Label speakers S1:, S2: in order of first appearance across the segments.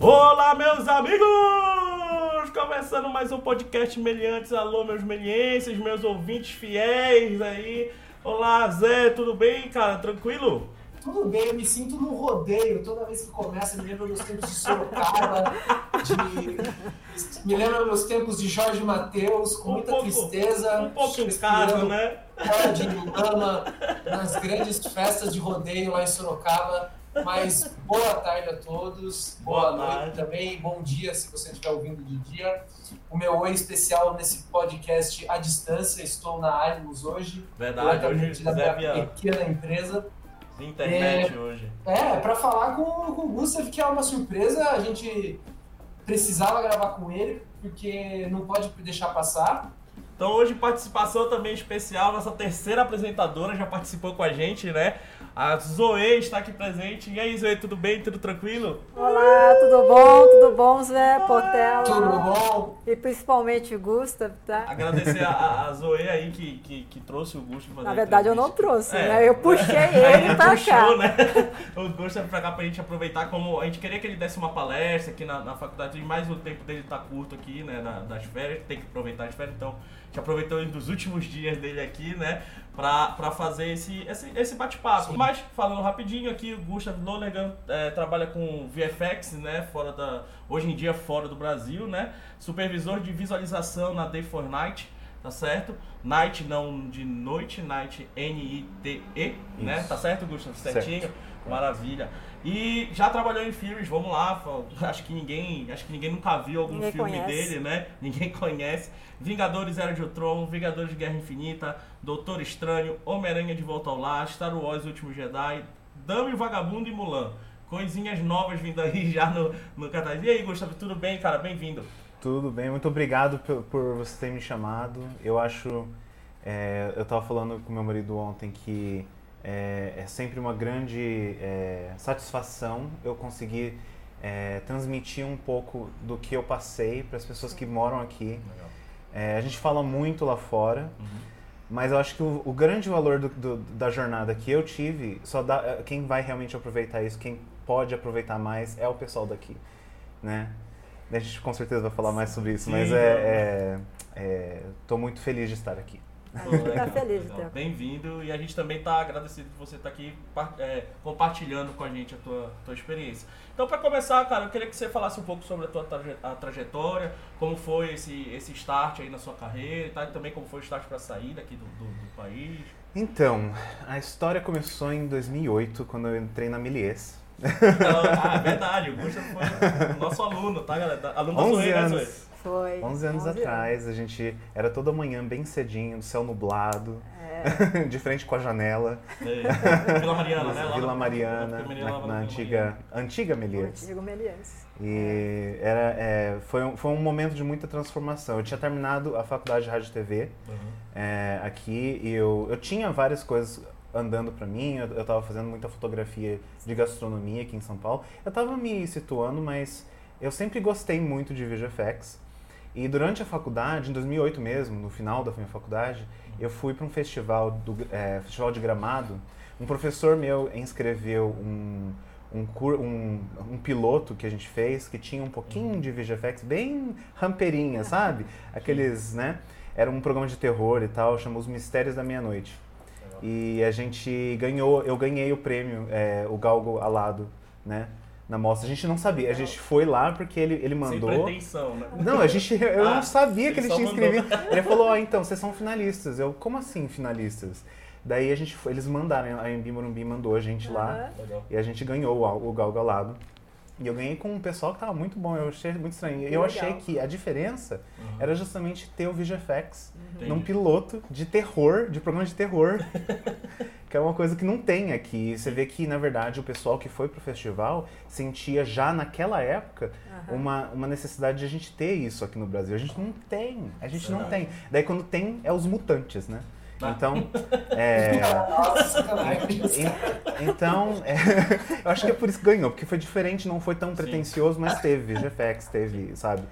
S1: Olá, meus amigos! Começando mais um podcast Meliantes. Alô, meus melienses, meus ouvintes fiéis aí. Olá, Zé, tudo bem, cara? Tranquilo?
S2: Tudo bem, eu me sinto num rodeio. Toda vez que começa, me lembra dos tempos de Sorocaba, de... me lembra dos tempos de Jorge Mateus, com
S1: Um
S2: muita
S1: pouco-
S2: tristeza.
S1: Um pouco em casa, né?
S2: Fora de lama, nas grandes festas de rodeio lá em Sorocaba. Mas boa tarde a todos, boa,
S1: Boa
S2: noite também, bom dia se você estiver ouvindo de dia. O meu oi especial nesse podcast à distância, estou na Animus hoje,
S1: Verdade, hoje
S2: da minha
S1: via
S2: pequena empresa.
S1: internet hoje.
S2: É, pra falar com, com o Gustav, que é uma surpresa, a gente precisava gravar com ele, porque não pode deixar passar.
S1: Então hoje participação também especial, nossa terceira apresentadora já participou com a gente, né? A Zoe está aqui presente. E aí, Zoe, tudo bem? Tudo tranquilo?
S3: Olá, tudo bom? Tudo bom, Zé Portela?
S2: Tudo bom?
S3: E principalmente o Gustav, tá?
S1: Agradecer a, a- Zoe aí que, que, que trouxe o Gusto. pra fazer
S3: Na verdade, eu não trouxe,
S1: É.
S3: né? Eu puxei ele pra
S1: Puxou,
S3: cá.
S1: né? O Gusto pra cá pra gente aproveitar como. A gente queria que ele desse uma palestra aqui na, na faculdade, mais o tempo dele tá curto aqui, né? na- das férias, tem que aproveitar as férias, então a gente aproveitou um dos últimos dias dele aqui, né? Pra, pra fazer esse, esse, esse bate-papo. Mas, falando rapidinho aqui, o Gustav Lonergan é, trabalha com VFX, né? Fora da. Hoje em dia fora do Brasil, né? Supervisor de visualização na Day for Night, tá certo? Night não de noite, Night N-I-T-E, né? Tá certo, Gustavo? Certinho?
S4: Certo.
S1: Maravilha. E já trabalhou em filmes, vamos lá, acho que ninguém, acho que ninguém nunca viu algum
S3: Ninguém
S1: filme
S3: conhece.
S1: dele, né? Ninguém conhece. Vingadores Era de Ultron, Vingadores de Guerra Infinita, Doutor Estranho, Homem-Aranha de Volta ao Lar, Star Wars O Último Jedi, Dama e o Vagabundo e Mulan. Coisinhas novas vindo aí já no, no cartaz. E aí, Gustavo, tudo bem, cara? Bem-vindo.
S4: Tudo bem, muito obrigado por, por você ter me chamado. Eu acho. é, eu estava falando com meu marido ontem que é, é sempre uma grande é, satisfação eu conseguir é, transmitir um pouco do que eu passei para as pessoas que moram aqui. É, a gente fala muito lá fora, mas eu acho que o, o grande valor do- do- da jornada que eu tive, só dá, é, quem vai realmente aproveitar isso, quem pode aproveitar mais é o pessoal daqui, né? A gente com certeza vai falar mais sobre isso,
S1: Sim,
S4: mas é, é, é, tô muito feliz de estar aqui.
S3: A gente tá feliz de ter.
S1: Bem-vindo e a gente também está agradecido de você estar aqui par- é, compartilhando com a gente a tua, tua experiência. Então, para começar, cara, eu queria que você falasse um pouco sobre a tua traje- a trajetória, como foi esse, esse start aí na sua carreira e tal, e também como foi o start para sair daqui do, do, do país.
S4: Então, a história começou em 2008, quando eu entrei na Milies.
S1: Então, ah, é verdade, o Gustavo foi o nosso aluno, tá, galera? Aluno da
S4: 11
S1: Zoe, né, Zoe?
S4: anos.
S3: Foi.
S4: 11 anos atrás, a gente era toda manhã bem cedinho, no céu nublado,
S3: É,
S4: de frente com a janela,
S1: É, Vila Mariana, né? Lá
S4: Vila
S1: na-
S4: Mariana, na, na
S1: Vila
S4: antiga, antiga
S3: o
S4: Melies.
S3: antigo Meliense.
S4: E era, é, foi, um, foi um momento de muita transformação. Eu tinha terminado a faculdade de rádio e TV
S1: Uhum.
S4: é, aqui e eu, eu tinha várias coisas andando pra mim. Eu, eu tava fazendo muita fotografia de gastronomia aqui em São Paulo. Eu tava me situando, mas eu sempre gostei muito de VFX. E durante a faculdade, em 2008 mesmo, no final da minha faculdade, eu fui para um festival, do, é, festival de Gramado. Um professor meu inscreveu um, um, um, um piloto que a gente fez que tinha um pouquinho de VFX, bem rampeirinha, sabe? Aqueles, né? Era um programa de terror e tal, chamou Os Mistérios da Meia-Noite. E a gente ganhou, eu ganhei o prêmio, é, o Galgo Alado, né? Na mostra. A gente não sabia, a gente foi lá porque ele, ele
S1: Sem
S4: mandou.
S1: pretensão, né?
S4: Não, a gente, eu
S1: Ah,
S4: não sabia que
S1: ele
S4: tinha
S1: mandou.
S4: inscrevido. Ele falou, ó, então, vocês são finalistas. Eu, como assim finalistas? Daí a gente foi, eles mandaram, a Embi Morumbi mandou a gente lá
S3: Aham.
S1: Legal.
S4: e a gente ganhou o, o Gal Galado. E eu ganhei com um pessoal que tava muito bom, eu achei muito estranho. Eu
S3: legal.
S4: achei que a diferença
S1: Uhum.
S4: era justamente ter o VGFX
S1: Entendi.
S4: num piloto de terror, de programa de terror, que é uma coisa que não tem aqui. Você vê que, na verdade, o pessoal que foi pro festival sentia já naquela época
S3: Aham.
S4: uma, uma necessidade de a gente ter isso aqui no Brasil. A gente não tem, a gente não tem. Daí quando tem, é os mutantes, né? Então, é,
S2: Nossa,
S4: então, é, eu acho que é por isso que ganhou, porque foi diferente, não foi tão pretencioso, mas teve VFX, teve, sabe?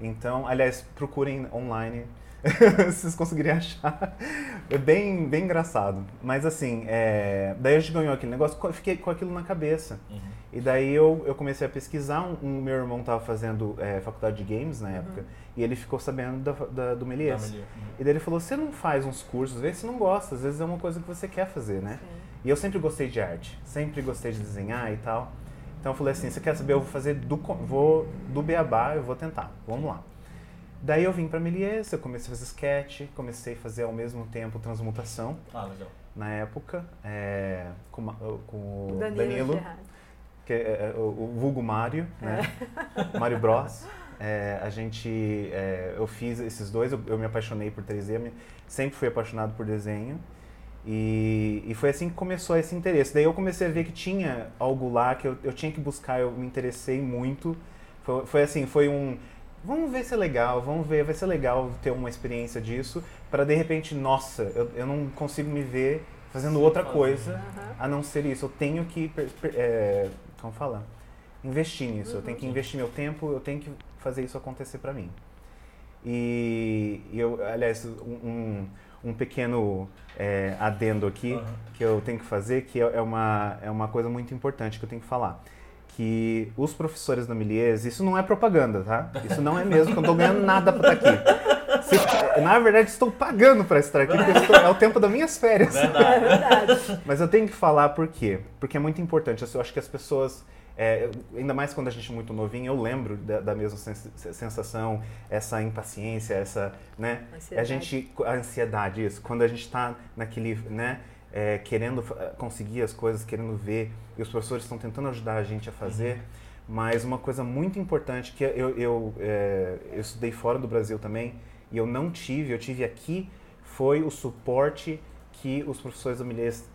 S4: Então, aliás, procurem online vocês conseguirem achar. É bem, bem engraçado. Mas assim, é... daí a gente ganhou aquele negócio, eu fiquei com aquilo na cabeça.
S1: Uhum.
S4: E daí eu, eu comecei a pesquisar. Um, um meu irmão estava fazendo é, faculdade de games na época. E ele ficou sabendo da, da- do Melies.
S1: Da Melies, uhum.
S4: E daí ele falou: Você não faz uns cursos, vê se não gosta. Às vezes é uma coisa que você quer fazer, né? E eu sempre gostei de arte, sempre gostei de desenhar e tal. Então eu falei assim: Você quer saber? Eu vou fazer do, vou, do beabá, eu vou tentar. Vamos lá. Daí eu vim pra Melies, eu comecei a fazer sketch, comecei a fazer ao mesmo tempo transmutação
S1: Ah, legal.
S4: na época, é, com, ma- com o
S3: Danilo,
S4: Danilo que é, é, o, o vulgo Mário, né? Mário Bros. É, a gente, é, eu fiz esses dois, eu, eu me apaixonei por 3D, me- sempre fui apaixonado por desenho. E, e foi assim que começou esse interesse. Daí eu comecei a ver que tinha algo lá que eu, eu tinha que buscar, eu me interessei muito. Foi, foi assim, foi um. Vamos ver se é legal, vamos ver, vai ser legal ter uma experiência disso, para de repente, nossa, eu, eu não consigo me ver fazendo outra
S1: Sim,
S4: coisa
S3: Aham.
S4: a não ser isso. Eu tenho que, é, como fala? Investir nisso. Eu tenho que investir meu tempo, eu tenho que fazer isso acontecer pra mim. E, e eu, aliás, um, um, pequeno é, adendo aqui
S1: Aham.
S4: que eu tenho que fazer, que é é uma, é uma coisa muito importante que eu tenho que falar. Que os professores da Milies, isso não é propaganda, tá? Isso não é mesmo, que eu não tô ganhando nada pra estar aqui. Se- na verdade, estou pagando pra estar aqui, porque estou- é o tempo das minhas férias.
S3: É
S1: Verdade.
S3: verdade.
S4: Mas eu tenho que falar por quê? Porque é muito importante. Eu acho que as pessoas, é, ainda mais quando a gente é muito novinho, eu lembro da, da mesma sens- sensação, essa impaciência, essa, né?
S3: Ansiedade.
S4: A gente, a ansiedade, isso. Quando a gente está naquele, né? É, querendo fa- conseguir as coisas, querendo ver, e os professores estão tentando ajudar a gente a fazer. Mas uma coisa muito importante que eu, eu, é, eu estudei fora do Brasil também e eu não tive, eu tive aqui, foi o suporte que os professores da Milhês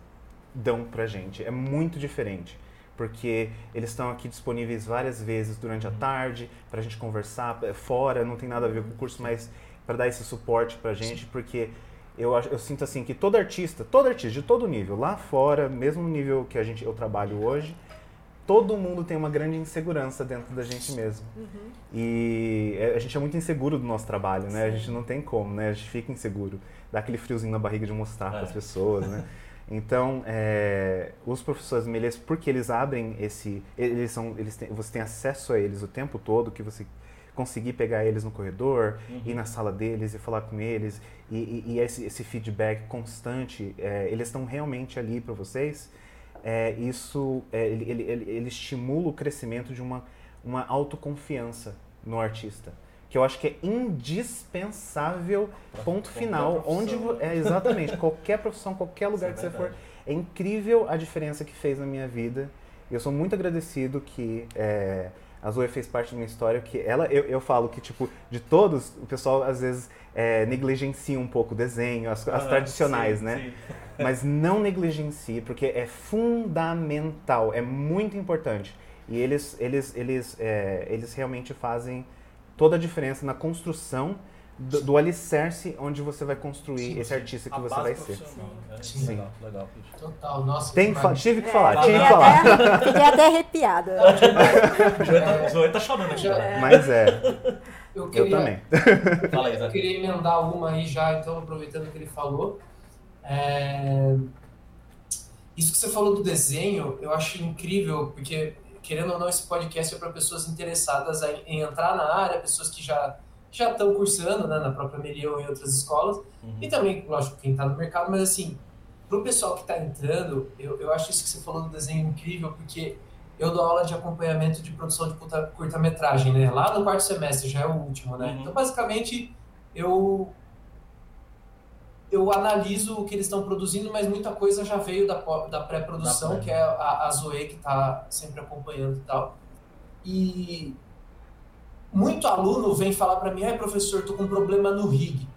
S4: dão pra gente. É muito diferente. Porque eles estão aqui disponíveis várias vezes durante a tarde pra gente conversar é, fora, não tem nada a ver com o curso, mas para dar esse suporte pra gente, porque eu, eu sinto assim que todo artista, todo artista de todo nível, lá fora, mesmo no nível que a gente, eu trabalho hoje, todo mundo tem uma grande insegurança dentro da gente mesmo. E é, a gente é muito inseguro do nosso trabalho, né? A gente não tem como, né? A gente fica inseguro. Dá aquele friozinho na barriga de mostrar para as
S1: É.
S4: pessoas, né? Então, é, os professores Melês, porque eles abrem esse... Eles são, eles têm, você tem acesso a eles o tempo todo, que você conseguir pegar eles no corredor, ir na sala deles e falar com eles, e, e- e esse, esse feedback constante, é, eles estão realmente ali para vocês, é, isso é, ele, ele, ele, ele estimula o crescimento de uma, uma autoconfiança no artista. Que eu acho que é indispensável, ponto
S1: qualquer
S4: final. Onde é exatamente, qualquer profissão, qualquer lugar
S1: Isso
S4: que
S1: é
S4: você for. É incrível a diferença que fez na minha vida. Eu sou muito agradecido que é, a Zoe fez parte da minha história. Que ela, eu, eu falo que, tipo, de todos, o pessoal às vezes é, negligencia um pouco o desenho, as, as
S1: Ah,
S4: tradicionais,
S1: sim,
S4: né?
S1: sim.
S4: Mas não negligencie, porque é fundamental, é muito importante. E eles, eles, eles, é, eles realmente fazem toda a diferença na construção do, do alicerce onde você vai construir
S2: Sim,
S4: esse artista que
S1: A
S4: você vai ser.
S1: né?
S2: Sim.
S1: Legal, legal.
S2: Total, nossa.
S4: Tem,
S2: que
S4: fa- tive que falar,
S3: É,
S4: tive que
S3: fiquei
S4: falar.
S3: até- Fiquei até arrepiada.
S1: Zoe tá, Zoe tá chorando aqui. Né?
S4: Mas é,
S2: Eu
S4: eu
S2: queria,
S4: também.
S1: Fala aí,
S2: Eu queria emendar uma aí já, então, aproveitando que ele falou. É, Isso que você falou do desenho, eu acho incrível, porque, querendo ou não, esse podcast é para pessoas interessadas em entrar na área, pessoas que já já estão cursando né, na própria Meriel ou em outras escolas,
S1: Uhum.
S2: e também, lógico, quem está no mercado, mas assim, para o pessoal que está entrando, eu, eu acho isso que você falou do desenho incrível, porque eu dou aula de acompanhamento de produção de curta- curta-metragem, né? Lá no quarto semestre, já é o último, né?
S1: Uhum.
S2: Então, basicamente, eu eu analiso o que eles estão produzindo, mas muita coisa já veio da, da pré-produção, que é a, a Zoe que está sempre acompanhando e tal. E muito aluno vem falar para mim, ai professor, tô com um problema no rig.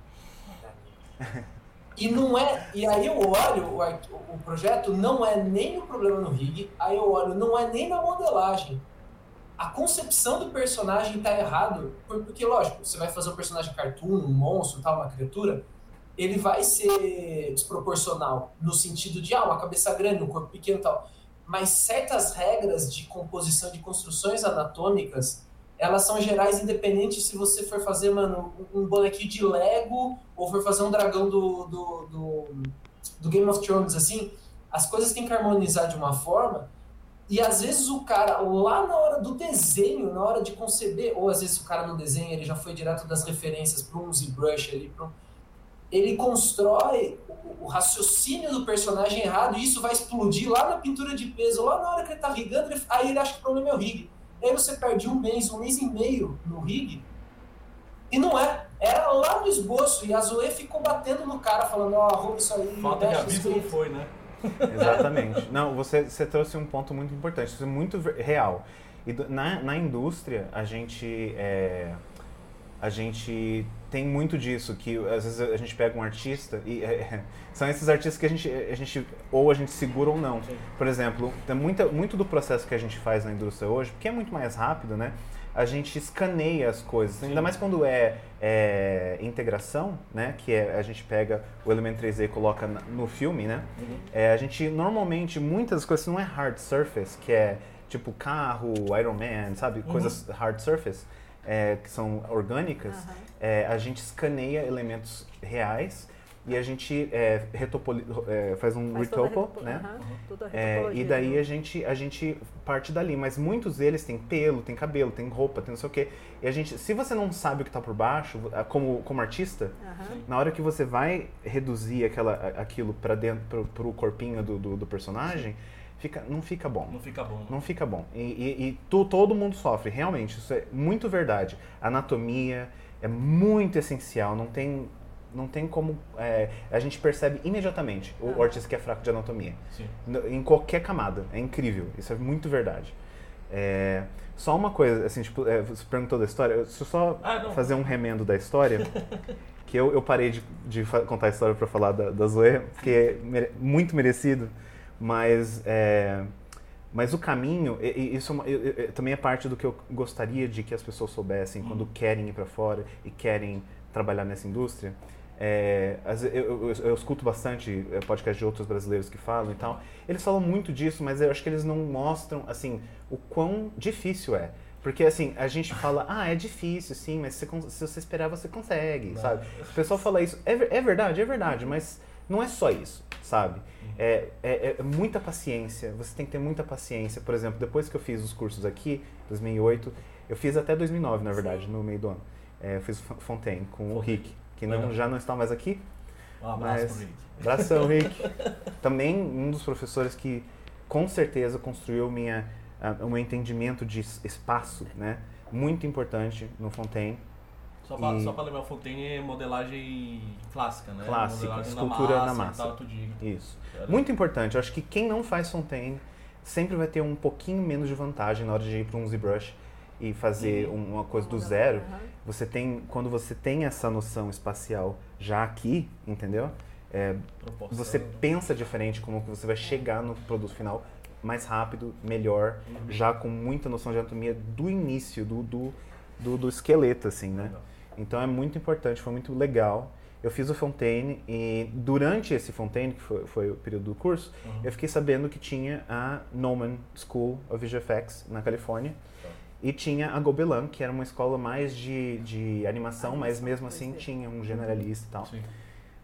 S2: E não é, e aí eu olho o, o projeto, não é nem o problema no rig, aí eu olho, não é nem na modelagem. A concepção do personagem tá errado, por- porque lógico, você vai fazer um personagem cartoon, um monstro, tal, uma criatura, ele vai ser desproporcional no sentido de ah, uma cabeça grande, um corpo pequeno, e tal. Mas certas regras de composição de construções anatômicas elas são gerais independente se você for fazer, mano, um bonequinho de Lego ou for fazer um dragão do, do, do, do Game of Thrones, assim, as coisas têm que harmonizar de uma forma e às vezes o cara, lá na hora do desenho, na hora de conceber, ou às vezes o cara no desenho ele já foi direto das referências para um ZBrush ali, um... ele constrói o, raciocínio do personagem errado e isso vai explodir lá na pintura de peso, lá na hora que ele tá rigando, ele... aí ele acha que o problema é o rig. Aí você perde um mês, um mês e meio no rig, e não é. Era lá no esboço, e a Zoe ficou batendo no cara, falando, ó, oh, arruma isso aí.
S1: Falta de aviso não foi, né?
S4: Exatamente. Não, você, você trouxe um ponto muito importante, isso é muito real. E na, na indústria, a gente, é, a gente tem muito disso, que às vezes a gente pega um artista e é, são esses artistas que a gente, a gente ou a gente segura ou não. Sim. Por exemplo, tem muita, muito do processo que a gente faz na indústria hoje, porque é muito mais rápido, né? a gente escaneia as coisas. Sim. Ainda mais quando é, é, integração, né? Que é, a gente pega o elemento 3D e coloca no filme, né? Uhum. É, a gente normalmente, muitas coisas não é hard surface, que é tipo carro, Iron Man, sabe? Uhum. Coisas hard surface, é, que são orgânicas. Uhum. a gente escaneia elementos reais e a gente é, retopoli, é, faz um faz retopo, né? Uhum. É, e daí né? a gente, a gente parte dali. Mas muitos deles têm pelo, tem cabelo, tem roupa, tem não sei o quê. E a gente, se você não sabe o que está por baixo, como, como artista, uhum. na hora que você vai reduzir aquela, aquilo para dentro, pro, pro corpinho do, do, do personagem, fica, não fica bom.
S1: Não fica bom.
S4: Não fica bom. E, e, e tu, todo mundo sofre, realmente. Isso é muito verdade. Anatomia é muito essencial. Não tem não tem como. É, a gente percebe imediatamente o ah. artista que é fraco de anatomia. Sim. Em qualquer camada. É incrível. Isso é muito verdade. É, só uma coisa, assim, tipo, é, você perguntou da história, deixa eu só ah, fazer um remendo da história. que eu, eu parei de, de contar a história para falar da, da Zoe, porque é mere, muito merecido, mas. É, mas o caminho, isso é também é parte do que eu gostaria de que as pessoas soubessem hum. quando querem ir para fora e querem trabalhar nessa indústria. É, eu, eu, eu, escuto bastante é, podcast de outros brasileiros que falam e tal. Eles falam muito disso, mas eu acho que eles não mostram, assim, o quão difícil é. Porque, assim, a gente fala, ah, é difícil, sim, mas se, se você esperar, você consegue, não. sabe? O pessoal fala isso. É, é verdade, é verdade, mas não é só isso, sabe? É, é, é, muita paciência, você tem que ter muita paciência. Por exemplo, depois que eu fiz os cursos aqui, 2008, eu fiz até 2009, na verdade, no meio do ano. É, eu fiz Fontaine com Fontaine. o Rick que não, já não está mais aqui.
S1: Um abraço mas, Rick.
S4: Abração, Rick. Também um dos professores que com certeza construiu minha, uh, o meu entendimento de espaço, né? Muito importante no Fontaine.
S1: Só para e... lembrar, o Fontaine é modelagem clássica, né?
S4: Clássica, escultura na massa. Na massa. Isso. Muito importante. Eu acho que quem não faz Fontaine sempre vai ter um pouquinho menos de vantagem na hora de ir para um ZBrush e fazer uma coisa do zero, você tem quando você tem essa noção espacial já aqui, entendeu? É, você pensa diferente como que você vai chegar no produto final mais rápido, melhor, uhum. já com muita noção de anatomia do início, do, do, do, do esqueleto, assim, né? Então é muito importante, foi muito legal. Eu fiz o Fontaine e durante esse Fontaine, que foi, foi o período do curso, uhum. eu fiquei sabendo que tinha a Noman School of VFX na Califórnia. E tinha a Gobelin, que era uma escola mais de, de animação, mas mesmo assim tinha um generalista e tal. Sim.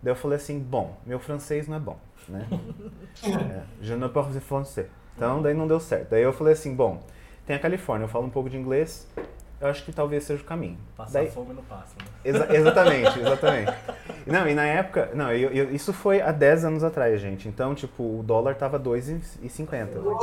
S4: Daí eu falei assim, bom, meu francês não é bom, né? é, je ne parle français. Então daí não deu certo. Daí eu falei assim, bom, tem a Califórnia, eu falo um pouco de inglês, eu acho que talvez seja o caminho.
S1: Passar Daí, fome não passa, né?
S4: Exa exatamente, exatamente. Não, e na época, não, eu, eu, isso foi há 10 anos atrás, gente. Então, tipo, o dólar tava 2,50.
S2: Oh,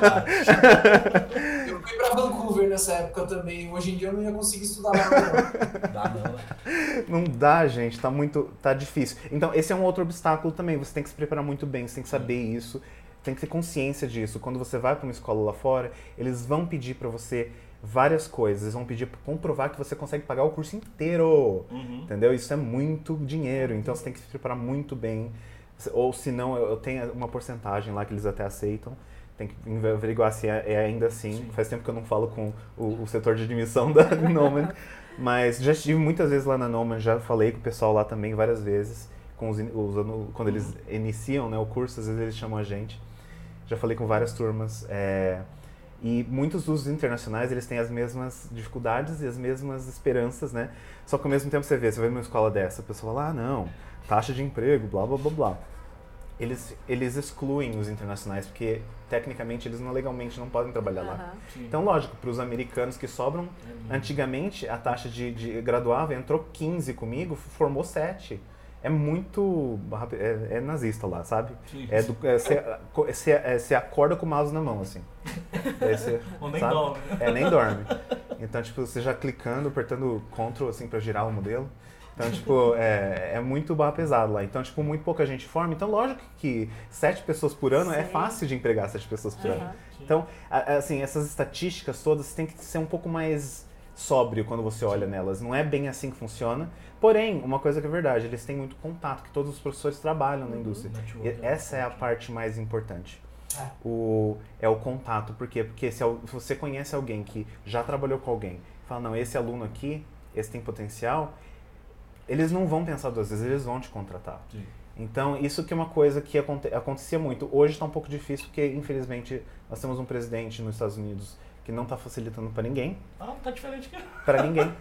S2: tá? eu fui pra Vancouver nessa época também. Hoje em dia eu não ia conseguir estudar lá, não.
S1: Dá não, né?
S4: Não dá, gente, tá muito. tá difícil. Então, esse é um outro obstáculo também. Você tem que se preparar muito bem, você tem que saber isso, tem que ter consciência disso. Quando você vai para uma escola lá fora, eles vão pedir para você várias coisas. Eles vão pedir para comprovar que você consegue pagar o curso inteiro. Uhum. Entendeu? Isso é muito dinheiro. Então você tem que se preparar muito bem. Ou se não, eu tenho uma porcentagem lá que eles até aceitam. Tem que averiguar se é, é ainda assim. Sim. Faz tempo que eu não falo com o, o setor de admissão da Noman. mas já estive muitas vezes lá na Noman, já falei com o pessoal lá também várias vezes. Com os, os quando eles uhum. iniciam né, o curso, às vezes eles chamam a gente. Já falei com várias turmas. É, E muitos dos internacionais, eles têm as mesmas dificuldades e as mesmas esperanças, né? Só que ao mesmo tempo você vê, você vai numa escola dessa, a pessoa fala, ah, não, taxa de emprego, blá, blá, blá, blá. Eles, eles excluem os internacionais, porque tecnicamente eles não legalmente não podem trabalhar lá.
S3: Aham.
S1: Sim.
S4: Então, lógico, para os americanos que sobram,
S1: É
S4: antigamente a taxa de, de graduava, entrou 15 comigo, formou 7. É muito. É, é nazista lá, sabe?
S1: Sim.
S4: É do, é, você, você, é, você acorda com o mouse na mão, assim. Daí
S1: Ou nem
S4: sabe?
S1: dorme.
S4: É, nem dorme. Então, tipo, você já clicando, apertando Ctrl, assim, pra girar o modelo. Então, tipo, é, é muito barra pesado lá. Então, tipo, muito pouca gente forma. Então, lógico que sete pessoas por ano é
S3: Sim.
S4: fácil de empregar sete pessoas por ano.
S3: Aham.
S4: Então, assim, essas estatísticas todas tem que ser um pouco mais sóbrio quando você olha nelas. Não é bem assim que funciona. Porém, uma coisa que é verdade, eles têm muito contato, que todos os professores trabalham na indústria.
S1: Network
S4: E essa é a parte mais importante.
S2: É.
S4: O, é o contato. Por quê? Porque se você conhece alguém que já trabalhou com alguém, fala, não, esse aluno aqui, esse tem potencial, eles não vão pensar duas vezes, eles vão te contratar.
S1: Sim.
S4: Então, isso que é uma coisa que aconte- acontecia muito. Hoje está um pouco difícil, porque, infelizmente, nós temos um presidente nos Estados Unidos que não está facilitando para ninguém.
S1: Ah, tá diferente que
S4: Para ninguém.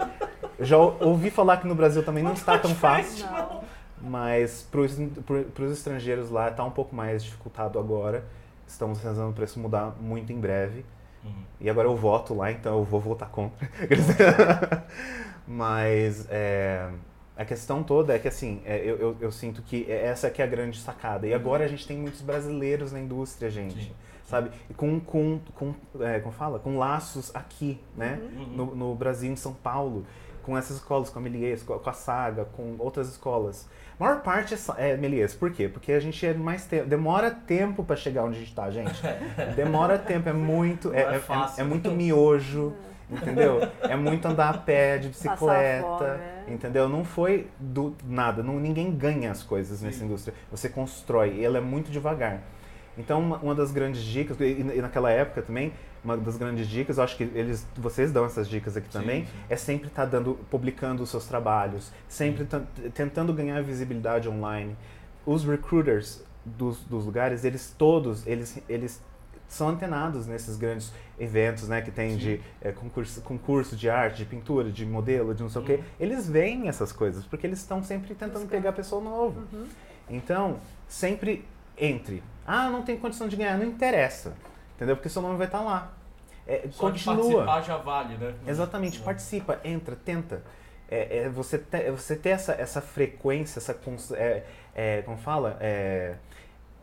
S4: Eu já ou- ouvi falar que no Brasil também não está tão fácil,
S3: Não.
S4: mas para os estrangeiros lá está um pouco mais dificultado agora. Estamos rezando para isso mudar muito em breve.
S1: Uhum.
S4: E agora eu voto lá, então eu vou votar contra. Mas é, a questão toda é que assim, é, eu, eu, eu sinto que essa que é a grande sacada. E agora a gente tem muitos brasileiros na indústria, gente.
S1: Sim.
S4: Sabe? E com, com, com é, como fala? Com laços aqui, né?
S1: Uhum.
S4: No, no Brasil, em São Paulo. Com essas escolas, com a Melies, com a com a Saga, com outras escolas. A maior parte é, é Melies. Por quê? Porque a gente é mais tempo. Demora tempo pra chegar onde a gente tá, gente. Demora tempo, é muito. É,
S1: é
S4: é- é-
S1: fácil.
S4: é muito miojo, entendeu? É muito andar a pé, de bicicleta,
S3: fome, é.
S4: entendeu? Não foi do nada, não, ninguém ganha as coisas nessa
S1: Sim.
S4: indústria. Você constrói, e ela é muito devagar. Então, uma, uma das grandes dicas, e, e naquela época também, uma das grandes dicas, eu acho que eles, vocês dão essas dicas aqui
S1: Sim,
S4: também,
S1: sim.
S4: é sempre estar dando, publicando os seus trabalhos, sempre tan- tentando ganhar visibilidade online. Os recruiters dos, dos lugares, eles todos, eles, eles são antenados nesses grandes eventos, né, que tem de é, concurso, concurso de arte, de pintura, de modelo, de não sei o quê.
S1: Uhum.
S4: Eles veem essas coisas, porque eles estão sempre tentando pegar pessoa novo. Então, sempre entre. Ah, não tem condição de ganhar, não interessa. Entendeu? Porque seu nome vai estar lá. É,
S1: Só de
S4: continua.
S1: participar já vale, né?
S4: Exatamente,
S1: Uhum.
S4: participa, entra, tenta. É, é você, te, você ter essa, essa frequência, essa é, é, como fala? É,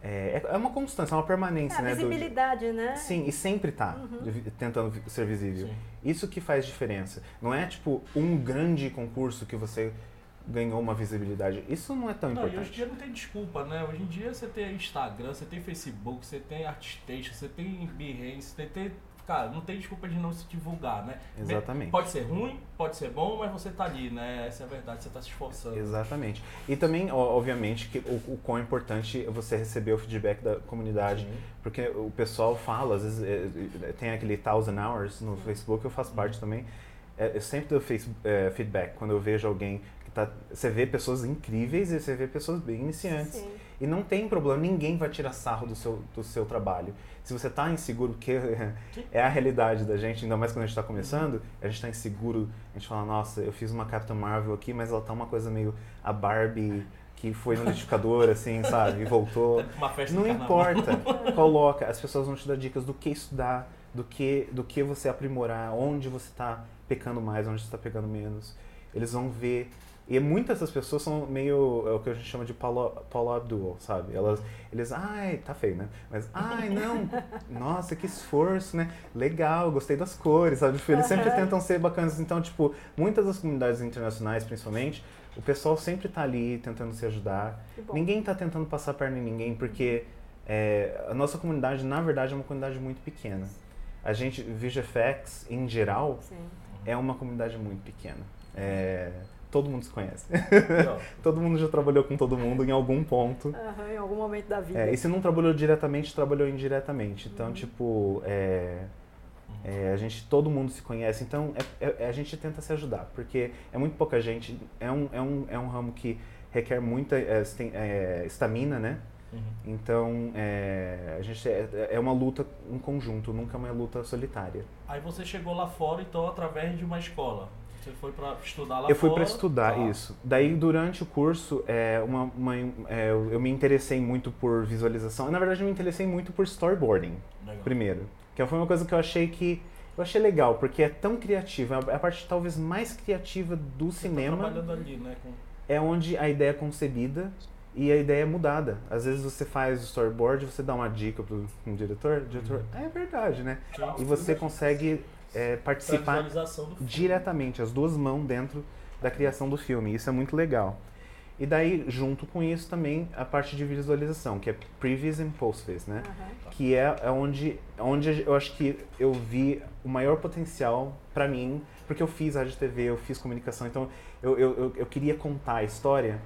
S4: é, é uma constância, é uma permanência,
S3: É, a
S4: né? do-
S3: visibilidade, né?
S4: Sim, e sempre tá vi- tentando ser visível.
S1: Sim.
S4: Isso que faz diferença. Não é tipo um grande concurso que você ganhou uma visibilidade. Isso não é tão
S1: Não, e hoje em
S4: importante.
S1: dia não tem desculpa, né? Hoje em dia você tem Instagram, você tem Facebook, você tem Artstation, você tem Behance, você tem... Cara, não tem desculpa de não se divulgar, né?
S4: Exatamente.
S1: Pode ser ruim, pode ser bom, mas você tá ali, né? Essa é a verdade, você tá se esforçando.
S4: Exatamente. E também, obviamente, que o, o quão importante é você receber o feedback da comunidade.
S1: Sim.
S4: Porque o pessoal fala, às vezes é, é, tem aquele thousand hours no Facebook, eu faço parte também. É, eu sempre dou feedback quando eu vejo alguém tá. Você vê pessoas incríveis e você vê pessoas bem iniciantes.
S3: Sim.
S4: E não tem problema, ninguém vai tirar sarro do seu, do seu trabalho. Se você está inseguro, porque é a realidade da gente, ainda mais quando a gente está começando, a gente está inseguro, a gente fala, nossa, eu fiz uma Capitã Marvel aqui, mas ela tá uma coisa meio a Barbie que foi no liquidificador, assim, sabe, e voltou.
S1: Uma festa
S4: Não importa, coloca, as pessoas vão te dar dicas do que estudar, do que, do que você aprimorar, onde você está pecando mais, onde você está pegando menos. Eles vão ver. E muitas dessas pessoas são meio, é o que a gente chama de Paulo, Paulo Abdul, sabe? Elas, eles, ai, tá feio, né? Mas, ai, não, nossa, que esforço, né? Legal, gostei das cores, sabe? Tipo, Eles sempre tentam ser bacanas. Então, tipo, muitas das comunidades internacionais, principalmente, o pessoal sempre tá ali tentando se ajudar. Ninguém tá tentando passar a perna em ninguém, porque é, a nossa comunidade, na verdade, é uma comunidade muito pequena. A gente, VGFX, em geral,
S3: Sim.
S4: é uma comunidade muito pequena. É, todo mundo se conhece. Todo mundo já trabalhou com todo mundo em algum ponto.
S3: Aham, em algum momento da vida.
S4: É, e se não trabalhou diretamente, trabalhou indiretamente. Então, tipo, é, é, a gente, todo mundo se conhece. Então, é- é- a gente tenta se ajudar, porque é muito pouca gente. É um, é um, é um ramo que requer muita é, é, estamina, né?
S1: Uhum.
S4: Então, é, a gente é, é uma luta em conjunto, nunca é uma luta solitária.
S1: Aí você chegou lá fora, então, através de uma escola. Você foi para estudar lá
S4: eu fui para estudar
S1: Tá.
S4: isso. Daí durante o curso, é, uma, uma- é, eu me interessei muito por visualização. Na verdade, eu me interessei muito por storyboarding
S1: Legal.
S4: primeiro, que foi uma coisa que eu achei que eu achei legal porque é tão criativa, é a parte talvez mais criativa do
S1: Você tá
S4: cinema
S1: trabalhando ali, né? Com...
S4: é onde a ideia é concebida e a ideia é mudada. Às vezes você faz o storyboard, você dá uma dica pro um diretor, diretor, é verdade, né? E você consegue é, participar diretamente, as duas mãos dentro da criação do filme. Isso é muito legal. E daí, junto com isso, também a parte de visualização, que é previous and post-phase, né? Que é, é onde, onde eu acho que eu vi o maior potencial pra mim, porque eu fiz rádio TV, eu fiz comunicação, então eu, eu, eu, eu queria contar a história.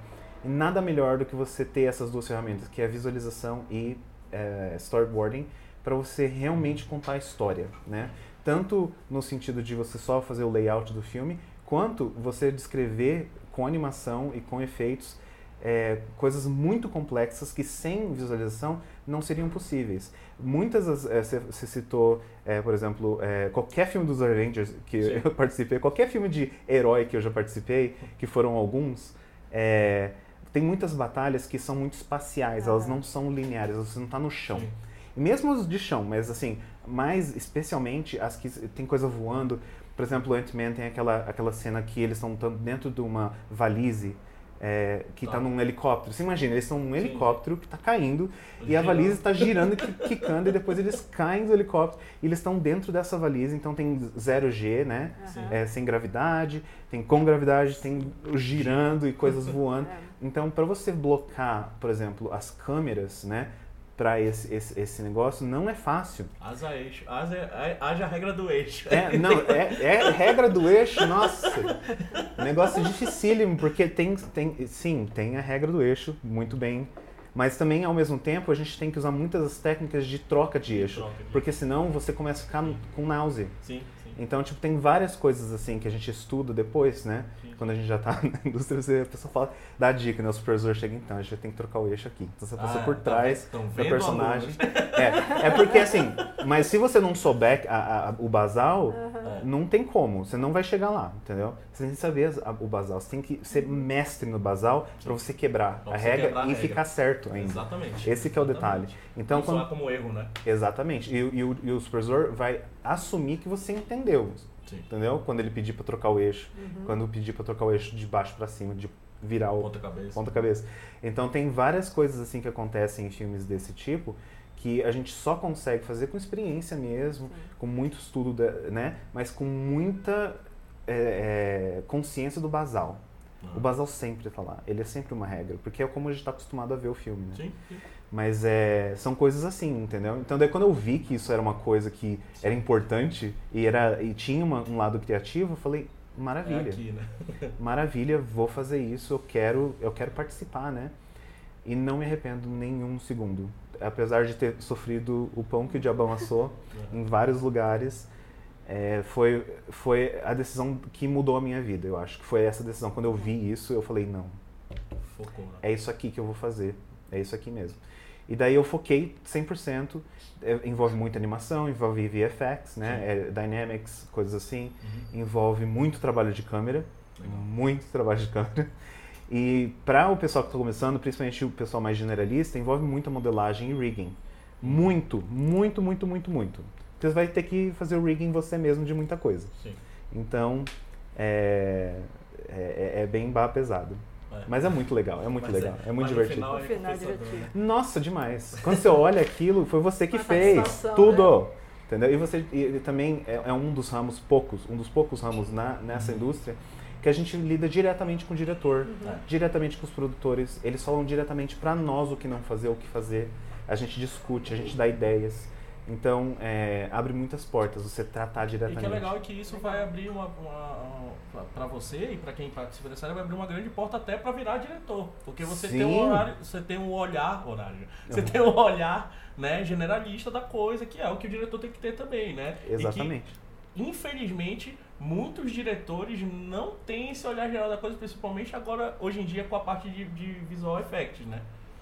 S4: E nada melhor do que você ter essas duas ferramentas, que é a visualização e é, storyboarding, para você realmente contar a história, né? Tanto no sentido de você só fazer o layout do filme, quanto você descrever com animação e com efeitos é, coisas muito complexas que sem visualização não seriam possíveis. Muitas, você citou, é, por exemplo, é, qualquer filme dos Avengers que
S1: Sim.
S4: eu participei, qualquer filme de herói que eu já participei, que foram alguns, é, tem muitas batalhas que são muito espaciais, elas
S3: Aham.
S4: não são lineares, você não está no chão.
S1: Sim.
S4: Mesmo os de chão, mas assim, mais especialmente as que tem coisa voando. Por exemplo, o Ant-Man tem aquela, aquela cena que eles estão dentro de uma valise é, que está
S1: Tá.
S4: num helicóptero. Você imagina, eles estão num
S1: Sim.
S4: helicóptero que está caindo e a valise está girando e qui- quicando e depois eles caem do helicóptero e eles estão dentro dessa valise, então tem zero G, né?
S1: Sim.
S4: É, sem gravidade, tem com gravidade, tem girando e coisas voando.
S3: É.
S4: Então, para você blocar, por exemplo, as câmeras, né, para esse, esse, esse negócio, não é fácil.
S1: Asa eixo. Asa, haja a regra do eixo.
S4: É, não, é, é regra do eixo, nossa. Negócio dificílimo, porque tem, tem, sim, tem a regra do eixo, muito bem. Mas também, ao mesmo tempo, a gente tem que usar muitas das técnicas de troca de eixo.
S1: troca de-
S4: Porque senão você começa a ficar com náusea.
S1: Sim, sim.
S4: Então, tipo, tem várias coisas assim que a gente estuda depois, né? Quando a gente já tá na indústria, você, a pessoa fala, dá dica, né? O supervisor chega, então, a gente tem que trocar o eixo aqui. Então você passa
S1: Ah,
S4: por
S1: tá
S4: trás
S1: vendo? Tão
S4: da
S1: vendo,
S4: personagem. É, é porque assim, mas se você não souber a- a- o basal,
S1: É.
S4: não tem como, você não vai chegar lá, entendeu? Você tem que saber a- o basal, você tem que ser mestre no basal pra você quebrar
S1: Pra
S4: a
S1: você
S4: regra
S1: quebrar a
S4: e
S1: regra.
S4: ficar certo ainda.
S1: Exatamente.
S4: Esse que é o
S1: Exatamente.
S4: detalhe. Então,
S1: Não
S4: quando,
S1: como erro, né?
S4: Exatamente. E, e o, e o supervisor vai assumir que você entendeu.
S1: Sim.
S4: Entendeu? Quando ele pedir pra trocar o eixo.
S3: Uhum.
S4: Quando pedir pra trocar o eixo de baixo pra cima, de virar o
S1: Ponta cabeça.
S4: ponta cabeça. Então tem várias coisas assim que acontecem em filmes desse tipo que a gente só consegue fazer com experiência mesmo, com muito estudo, da- né? Mas com muita é, é, consciência do basal.
S1: Ah.
S4: O basal sempre tá lá. Ele é sempre uma regra, porque é como a gente tá acostumado a ver o filme, né?
S1: Sim, sim.
S4: Mas é, são coisas assim, entendeu? Então daí quando eu vi que isso era uma coisa que era importante e, era, e tinha uma- um lado criativo, eu falei,
S1: É
S4: maravilha,
S1: aqui, né?
S4: maravilha, vou fazer isso, eu quero, eu quero participar, né? E não me arrependo nenhum segundo. Apesar de ter sofrido o pão que o diabo amassou em vários lugares, é, foi, foi a decisão que mudou a minha vida, eu acho. que Foi essa decisão. Quando eu vi isso, eu falei, não,
S1: Focou, né?
S4: é isso aqui que eu vou fazer. É isso aqui mesmo. E daí eu foquei 100%. é, envolve muita animação, envolve VFX, né? É, dynamics, coisas assim.
S1: Uhum.
S4: Envolve muito trabalho de câmera.
S1: Legal.
S4: Muito trabalho de câmera. E para o pessoal que está começando, principalmente o pessoal mais generalista, envolve muita modelagem e rigging. Muito, muito, muito, muito, muito. Porque você vai ter que fazer o rigging você mesmo de muita coisa.
S1: Sim.
S4: Então, é, é, é bem barra pesado.
S1: É.
S4: Mas é muito legal, é muito
S1: Mas
S4: legal, é, muito
S1: mas no
S4: divertido.
S1: final
S3: final é divertido.
S1: né?
S4: Nossa, demais. Quando você olha aquilo, foi você que
S3: Uma
S4: fez tudo. Entendeu? E você e ele também é, é um dos ramos poucos, um dos poucos ramos na, nessa
S1: Uhum.
S4: indústria que a gente lida diretamente com o diretor,
S3: Uhum.
S1: É.
S4: diretamente com os produtores. Eles falam diretamente pra nós o que não fazer, o que fazer. A gente discute, a gente dá ideias. Então, é, abre muitas portas você tratar
S1: E
S4: diretamente.
S1: que é legal é que isso vai abrir uma, uma, para você e para quem participa dessa área vai abrir uma grande porta até para virar diretor, porque você tem um
S4: Sim.
S1: horário, você tem um olhar horário, você
S4: Uhum.
S1: tem um olhar, né, generalista da coisa que é o que o diretor tem que ter também, né? E que,
S4: Exatamente.
S1: infelizmente, muitos diretores não têm esse olhar geral da coisa, principalmente agora hoje em dia com a parte de, de visual effects, né?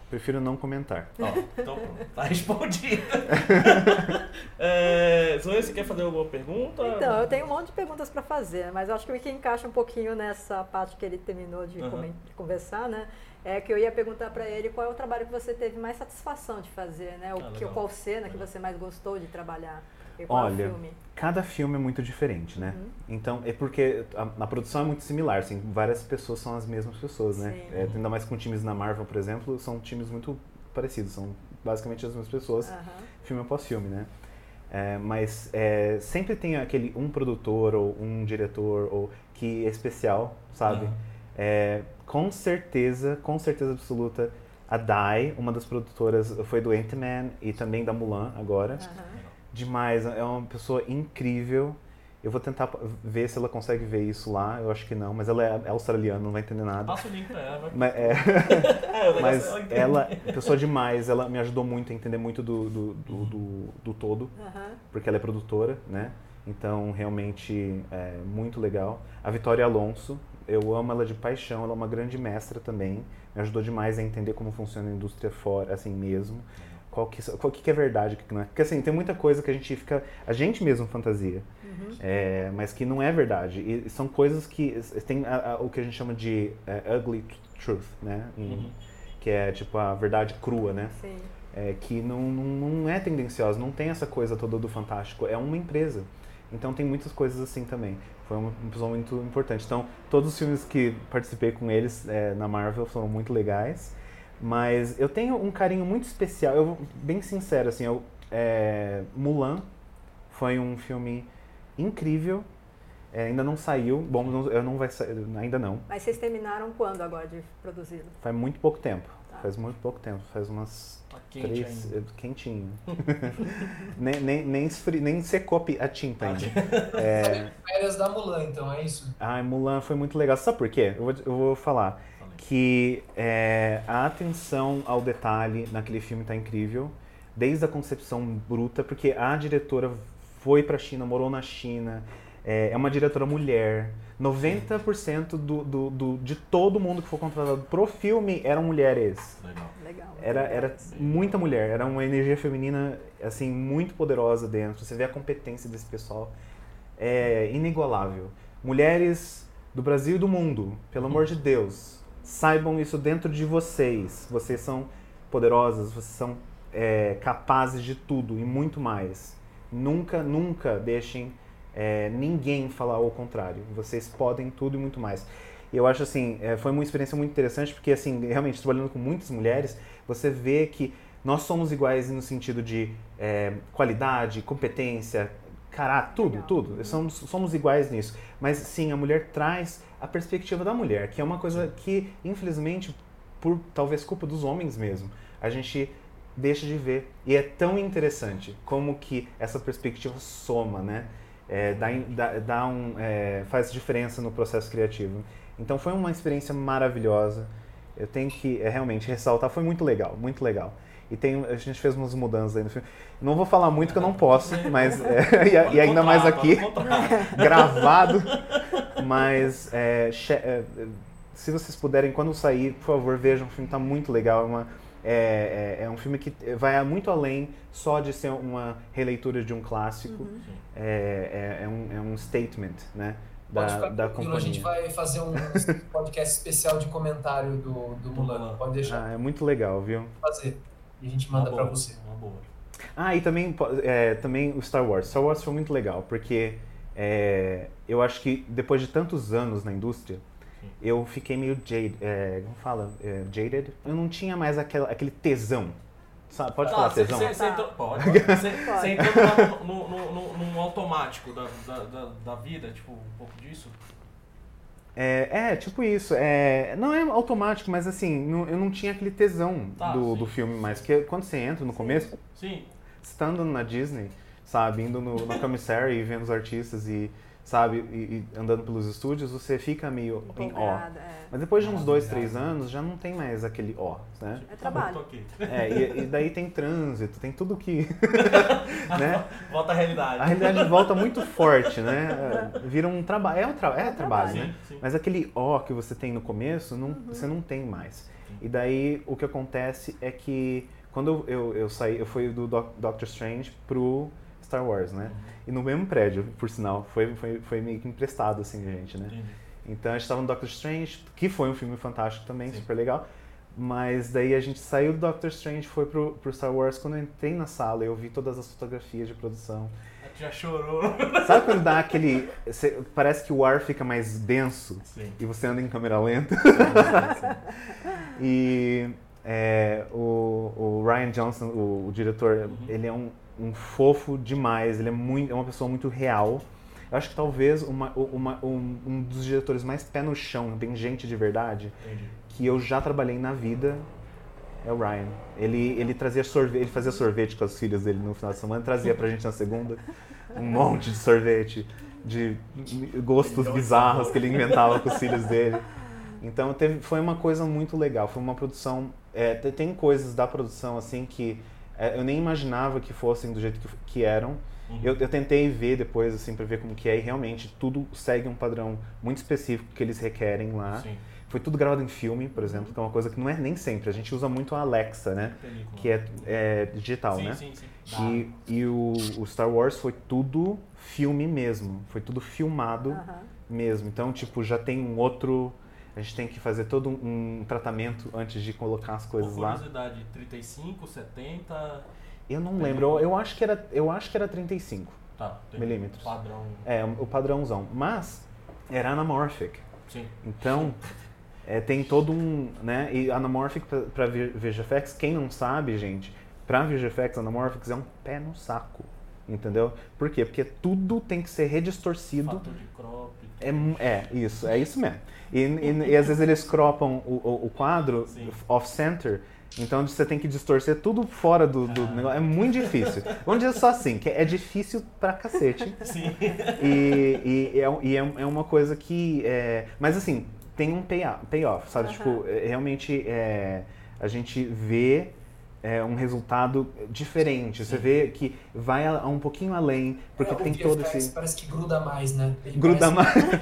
S4: Prefiro não comentar.
S1: Ó, então pronto, tá respondido. é, Zoe, você quer fazer alguma pergunta?
S3: Então, eu tenho um monte de perguntas para fazer, mas eu acho que o que encaixa um pouquinho nessa parte que ele terminou de,
S1: Uhum.
S3: conversar, né? É que eu ia perguntar para ele qual é o trabalho que você teve mais satisfação de fazer, né? O
S1: Ah,
S3: que, qual cena que você mais gostou de trabalhar? E qual
S4: Olha,
S3: filme?
S4: Cada filme é muito diferente, né?
S3: Uhum.
S4: Então, é porque a, a produção é muito similar, assim, várias pessoas são as mesmas pessoas, né?
S3: Sim.
S4: É, ainda mais com times na Marvel, por exemplo, são times muito parecidos, são basicamente as mesmas pessoas,
S3: Aham.
S4: filme após filme, né? É, mas é, sempre tem aquele um produtor ou um diretor ou que é especial, sabe?
S1: Aham.
S4: É, com certeza, com certeza absoluta, a Dai, uma das produtoras, foi do Ant-Man e também da Mulan agora.
S3: aham.
S4: Demais, é uma pessoa incrível. Eu vou tentar ver se ela consegue ver isso lá, eu acho que não, mas ela é australiana, não vai entender nada.
S1: Passa o link pra ela. vai-
S4: Mas, é,
S1: É,
S4: mas
S1: é ela
S4: ela, pessoa demais, ela me ajudou muito a entender muito do, do, do, do- do todo,
S3: Aham.
S4: porque ela é produtora, né? Então, realmente, é muito legal. A Vitória Alonso, eu amo ela de paixão, ela é uma grande mestra também. Me ajudou demais a entender como funciona a indústria fora, assim mesmo. Qual que, qual que é verdade, o que não é. Porque, assim, tem muita coisa que a gente fica... A gente mesmo fantasia.
S3: Uhum.
S4: É, mas que não é verdade. E são coisas que... Tem a- a- o que a gente chama de é, ugly truth, né? Em-
S1: Uhum.
S4: Que é, tipo, a verdade crua, né?
S3: Sim.
S4: é, que não, não, não é tendenciosa, não tem essa coisa toda do fantástico, é uma empresa. Então tem muitas coisas assim também. Foi um episódio muito importante. Então, todos os filmes que participei com eles é, na Marvel foram muito legais. Mas eu tenho um carinho muito especial, eu vou- bem sincero, assim, eu, é, Mulan foi um filme incrível. É, ainda não saiu, bom, não- eu não vai sair, ainda não.
S3: Mas vocês terminaram quando agora de produzi-lo?
S4: Faz muito pouco tempo.
S3: Tá.
S4: Faz muito pouco tempo, faz umas
S1: Tá quente
S4: Três,
S1: ainda.
S4: é, quentinho. nem, nem, nem, esfri- nem secou a tinta ainda.
S2: Tá
S4: É,
S2: Férias da Mulan, então, é isso?
S4: ai, Mulan foi muito legal. Sabe por quê? Eu vou, eu vou falar. Que é, a atenção ao detalhe naquele filme tá incrível. Desde a concepção bruta, porque a diretora foi pra China, morou na China. É, é uma diretora mulher. 90% do, do, do, de todo mundo que foi contratado pro filme eram mulheres.
S1: Legal.
S3: Legal.
S4: Era, era muita mulher, era uma energia feminina assim muito poderosa dentro. Você vê a competência desse pessoal, é inigualável. Mulheres do Brasil e do mundo, pelo amor de Deus, saibam isso dentro de vocês. Vocês são poderosas, vocês são é, capazes de tudo e muito mais. Nunca, nunca deixem é, ninguém falar o contrário. Vocês podem tudo e muito mais. Eu acho assim, é, foi uma experiência muito interessante porque assim, realmente trabalhando com muitas mulheres, você vê que nós somos iguais no sentido de é, qualidade, competência, caráter, tudo, tudo. Somos, somos iguais nisso. Mas sim, a mulher traz a perspectiva da mulher, que é uma coisa que, infelizmente, por talvez culpa dos homens mesmo, a gente deixa de ver. E é tão interessante como que essa perspectiva soma, né? É, dá, dá, dá um, é, faz diferença no processo criativo. Então foi uma experiência maravilhosa. Eu tenho que é, realmente ressaltar, foi muito legal, muito legal. E tem, a gente fez umas mudanças aí no filme. Não vou falar muito que eu não posso, mas é, e, e ainda mais aqui, gravado. Mas é, che- é, se vocês puderem, quando sair, por favor, vejam. O filme está muito legal. É, uma, é, é, é um filme que vai muito além só de ser uma releitura de um clássico.
S3: Uhum.
S4: É, é, é um, é um statement, né?
S2: Pode
S4: Da,
S2: ficar
S4: da
S2: tranquilo, a gente
S4: companhia.
S2: vai fazer um podcast especial de comentário do, do Mulan. Pode deixar
S4: Ah, é muito legal, viu?
S2: fazer. E a gente manda pra
S1: boa,
S2: você.
S1: Uma boa.
S4: Ah, e também, é, também o Star Wars. Star Wars foi muito legal, porque é, eu acho que depois de tantos anos na indústria,
S1: Sim.
S4: eu fiquei meio jaded, é, como fala? É, jaded? Eu não tinha mais aquela, aquele tesão. Sabe? Pode
S1: Tá,
S4: falar
S1: cê-
S4: tesão?
S1: cê- cê
S3: Tá.
S1: entrou- pode. pode. Você
S3: Pode.
S1: você entrou no, no, no, num automático da, da, da, da vida, tipo, um pouco disso?
S4: É, é, tipo isso. É, não é automático, mas assim, não- eu não tinha aquele tesão
S1: Tá,
S4: do,
S1: sim.
S4: do filme mais. Porque quando você entra no começo,
S1: Sim.
S4: você tá andando na Disney, sabe, indo no, na comissária e vendo os artistas e, sabe, e, e andando pelos estúdios, você fica meio em ó.
S3: Empolgada, é.
S4: Mas depois de uns dois, três anos, já não tem mais aquele ó, né?
S3: É trabalho.
S4: É, e, e daí tem trânsito, tem tudo que, né?
S1: Volta à realidade.
S4: A realidade volta muito forte, né? Vira um trabalho, é, um tra é,
S3: É
S4: trabalho, né?
S1: Sim, sim.
S4: Mas aquele ó que você tem no começo, não, você não tem mais. E daí o que acontece é que quando eu, eu, eu saí, eu fui do Doc- Doctor Strange pro Star Wars, né? E no mesmo prédio, por sinal, foi, foi, foi meio que emprestado, assim, gente, né?
S1: Entendi.
S4: Então a gente estava no Doctor Strange, que foi um filme fantástico também,
S1: Sim.
S4: super legal. Mas daí a gente saiu do Doctor Strange, foi pro, pro Star Wars. Quando eu entrei na sala, eu vi todas as fotografias de produção.
S1: Já chorou.
S4: Sabe quando dá aquele. cê- parece que o ar fica mais denso
S1: Sim.
S4: e você anda em câmera lenta? E é, o, o Ryan Johnson, o, o diretor, ele é um, um fofo demais, ele é, muito, é uma pessoa muito real. Eu acho que talvez uma, uma- um, um dos diretores mais pé no chão, bem gente de verdade,
S1: Entendi.
S4: que eu já trabalhei na vida é o Ryan. Ele, ele trazia sorvete, ele fazia sorvete com as filhas dele no final de semana, trazia pra gente na segunda um monte de sorvete, de gostos bizarros que ele inventava com os filhos dele. Então teve, foi uma coisa muito legal, foi uma produção. é, te- tem coisas da produção assim que eu nem imaginava que fossem do jeito que, que eram.
S1: Uhum.
S4: Eu, eu tentei ver depois assim para ver como que é e realmente tudo segue um padrão muito específico que eles requerem lá.
S1: Sim.
S4: Foi tudo gravado em filme, por exemplo, que é uma coisa que não é nem sempre. A gente usa muito a Alexa, né?
S1: Película.
S4: Que é, é digital,
S1: sim,
S4: né?
S1: Sim, sim,
S4: E, e o, o Star Wars foi tudo filme mesmo. Foi tudo filmado mesmo. Então, tipo, já tem um outro. A gente tem que fazer todo um, um tratamento antes de colocar as
S1: Por
S4: coisas lá.
S1: curiosidade, 35, 70.
S4: Eu não lembro. Eu, eu acho que era, eu acho que era 35.
S1: Tá,
S4: Milímetros.
S1: Padrão.
S4: É, o padrãozão. Mas era anamorphic.
S1: Sim.
S4: Então, é, tem todo um, né, e anamorphic Vi- VFX, quem não sabe, gente, pra VFX, anamorphics é um pé no saco, entendeu? Por quê? Porque tudo tem que ser redistorcido.
S1: Fator de crop.
S4: É, é, isso, é isso mesmo. E, e- e às vezes eles cropam o, o- o quadro off-center, então você tem que distorcer tudo fora do, do negócio. É muito difícil. Vamos dizer só assim, que é difícil pra cacete.
S1: Sim.
S4: E, e, é, é, é uma coisa que. É, mas assim, tem um payoff, payoff sabe?
S3: Aham.
S4: Tipo, é, realmente é, a gente vê é, um resultado diferente. Você vê que vai a, a um pouquinho além, porque
S2: É,
S4: tem todo esse.
S2: Parece que gruda mais, né? Ele
S4: Gruda
S2: parece-
S4: mais.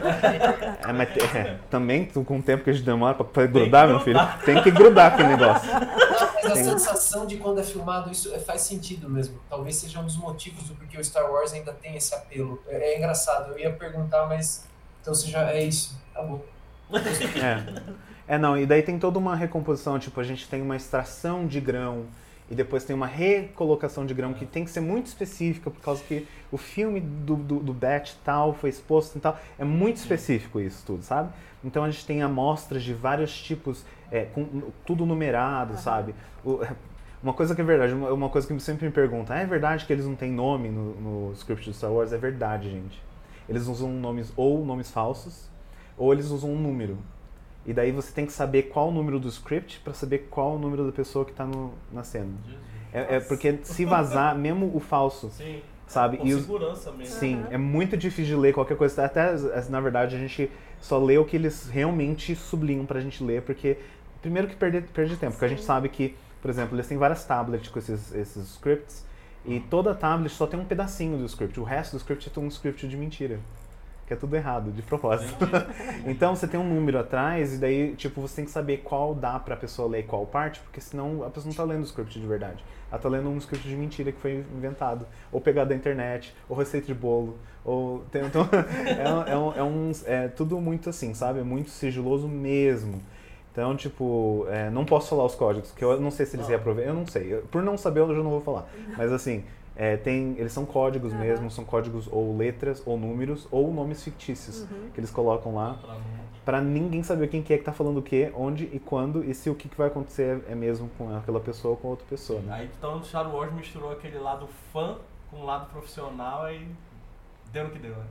S4: É, mas é, também com o tempo que a gente demora
S1: que
S4: grudar, meu filho, tem que grudar aquele negócio.
S2: Mas a
S4: Tem.
S2: sensação de quando é filmado, isso é- faz sentido mesmo. Talvez seja um dos motivos do porquê o Star Wars ainda tem esse apelo. É, é engraçado, eu ia perguntar, mas. Então seja, é isso. Acabou.
S4: É. é, não, e daí tem toda uma recomposição, tipo, a gente tem uma extração de grão e depois tem uma recolocação de grão que tem que ser muito específica, por causa que o filme do, do, do batch tal foi exposto e tal. É muito específico isso tudo, sabe? Então a gente tem amostras de vários tipos, é, com tudo numerado, sabe? O- uma coisa que é verdade, uma, uma coisa que sempre me perguntam, "Ah, é verdade que eles não têm nome no, no script do Star Wars? É verdade, gente. Eles usam nomes ou nomes falsos, ou eles usam um número. E daí você tem que saber qual o número do script para saber qual o número da pessoa que está na cena. É, é porque se vazar, mesmo o falso,
S1: Sim.
S4: sabe?
S1: Com
S4: E os-
S1: segurança mesmo.
S4: Sim, é muito difícil de ler qualquer coisa. Até, na verdade, a gente só lê o que eles realmente sublinham pra gente ler, porque, primeiro que perde, perde tempo, porque a gente sabe que, por exemplo, eles têm várias tablets com esses, esses scripts, e toda tablet só tem um pedacinho do script, o resto do script é um script de mentira. Que é tudo errado, de propósito. Então você tem um número atrás e daí, tipo, você tem que saber qual dá pra pessoa ler qual parte, porque senão a pessoa não tá lendo o script de verdade. Ela tá lendo um script de mentira que foi inventado. Ou pegado da internet, ou receita de bolo, ou... Então, é, é, um, é, um- é tudo muito assim, sabe? É muito sigiloso mesmo. Então, tipo, é, não posso falar os códigos, que eu não sei se eles reaproveitam, eu não sei. Eu- Por não saber, eu já não vou falar. Mas assim, é, tem, eles são códigos
S3: Aham.
S4: mesmo, são códigos ou letras, ou números, ou nomes fictícios
S3: Uhum.
S4: que eles colocam lá
S1: pra
S4: ninguém saber quem que é que tá falando o que, onde e quando, e se o que, que vai acontecer é mesmo com aquela pessoa ou com outra pessoa, né?
S1: Aí então o Star Wars misturou aquele lado fã com o lado profissional e deu no que deu, né?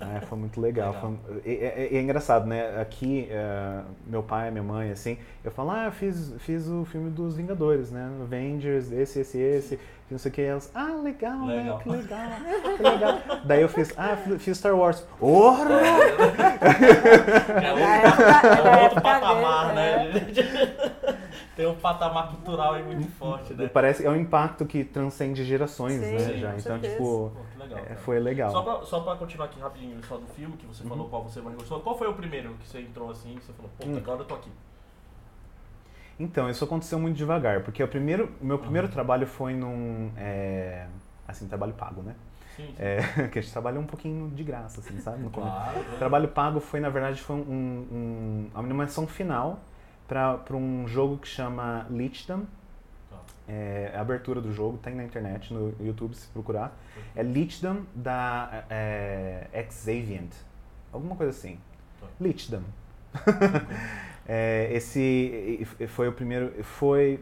S4: É, foi muito legal.
S1: Legal.
S4: foi- e- é, é- é engraçado, né? Aqui, é, meu pai, minha mãe, assim, eu falo, ah, eu fiz, fiz o filme dos Vingadores, né? Avengers, esse, esse, esse, fiz não sei o que. Elas, ah, legal,
S1: Legal.
S4: né? Que legal, que legal. Daí eu fiz, ah, fiz- Star Wars. Ora!
S1: É,
S3: Na
S1: outro,
S3: época-
S1: é outro patamar, né? Tem um patamar cultural aí muito forte, né?
S4: Parece, é um impacto que transcende gerações,
S3: Sim,
S4: né? Já. Então,
S3: certeza.
S4: tipo,
S1: Pô, que legal.
S4: é, foi legal.
S1: Só pra, só pra continuar aqui rapidinho só do filme, que você
S4: Uhum.
S1: falou qual você mais gostou, qual foi o primeiro que você entrou assim e você falou, pô,
S4: Hum.
S1: agora eu tô aqui?
S4: Então, isso aconteceu muito devagar, porque o primeiro, meu primeiro trabalho foi num, é, assim, trabalho pago, né?
S1: Sim, sim.
S4: É, que a gente trabalha um pouquinho de graça, assim, sabe? No.
S1: Claro.
S4: Trabalho pago foi, na verdade, foi um, um, uma animação final para um jogo que chama Lichdom. É, a abertura do jogo tem na internet, no YouTube, se procurar. É Lichdom da é, Xavient. Alguma coisa assim.
S1: Tá.
S4: Lichdom. É, esse foi o primeiro. Foi.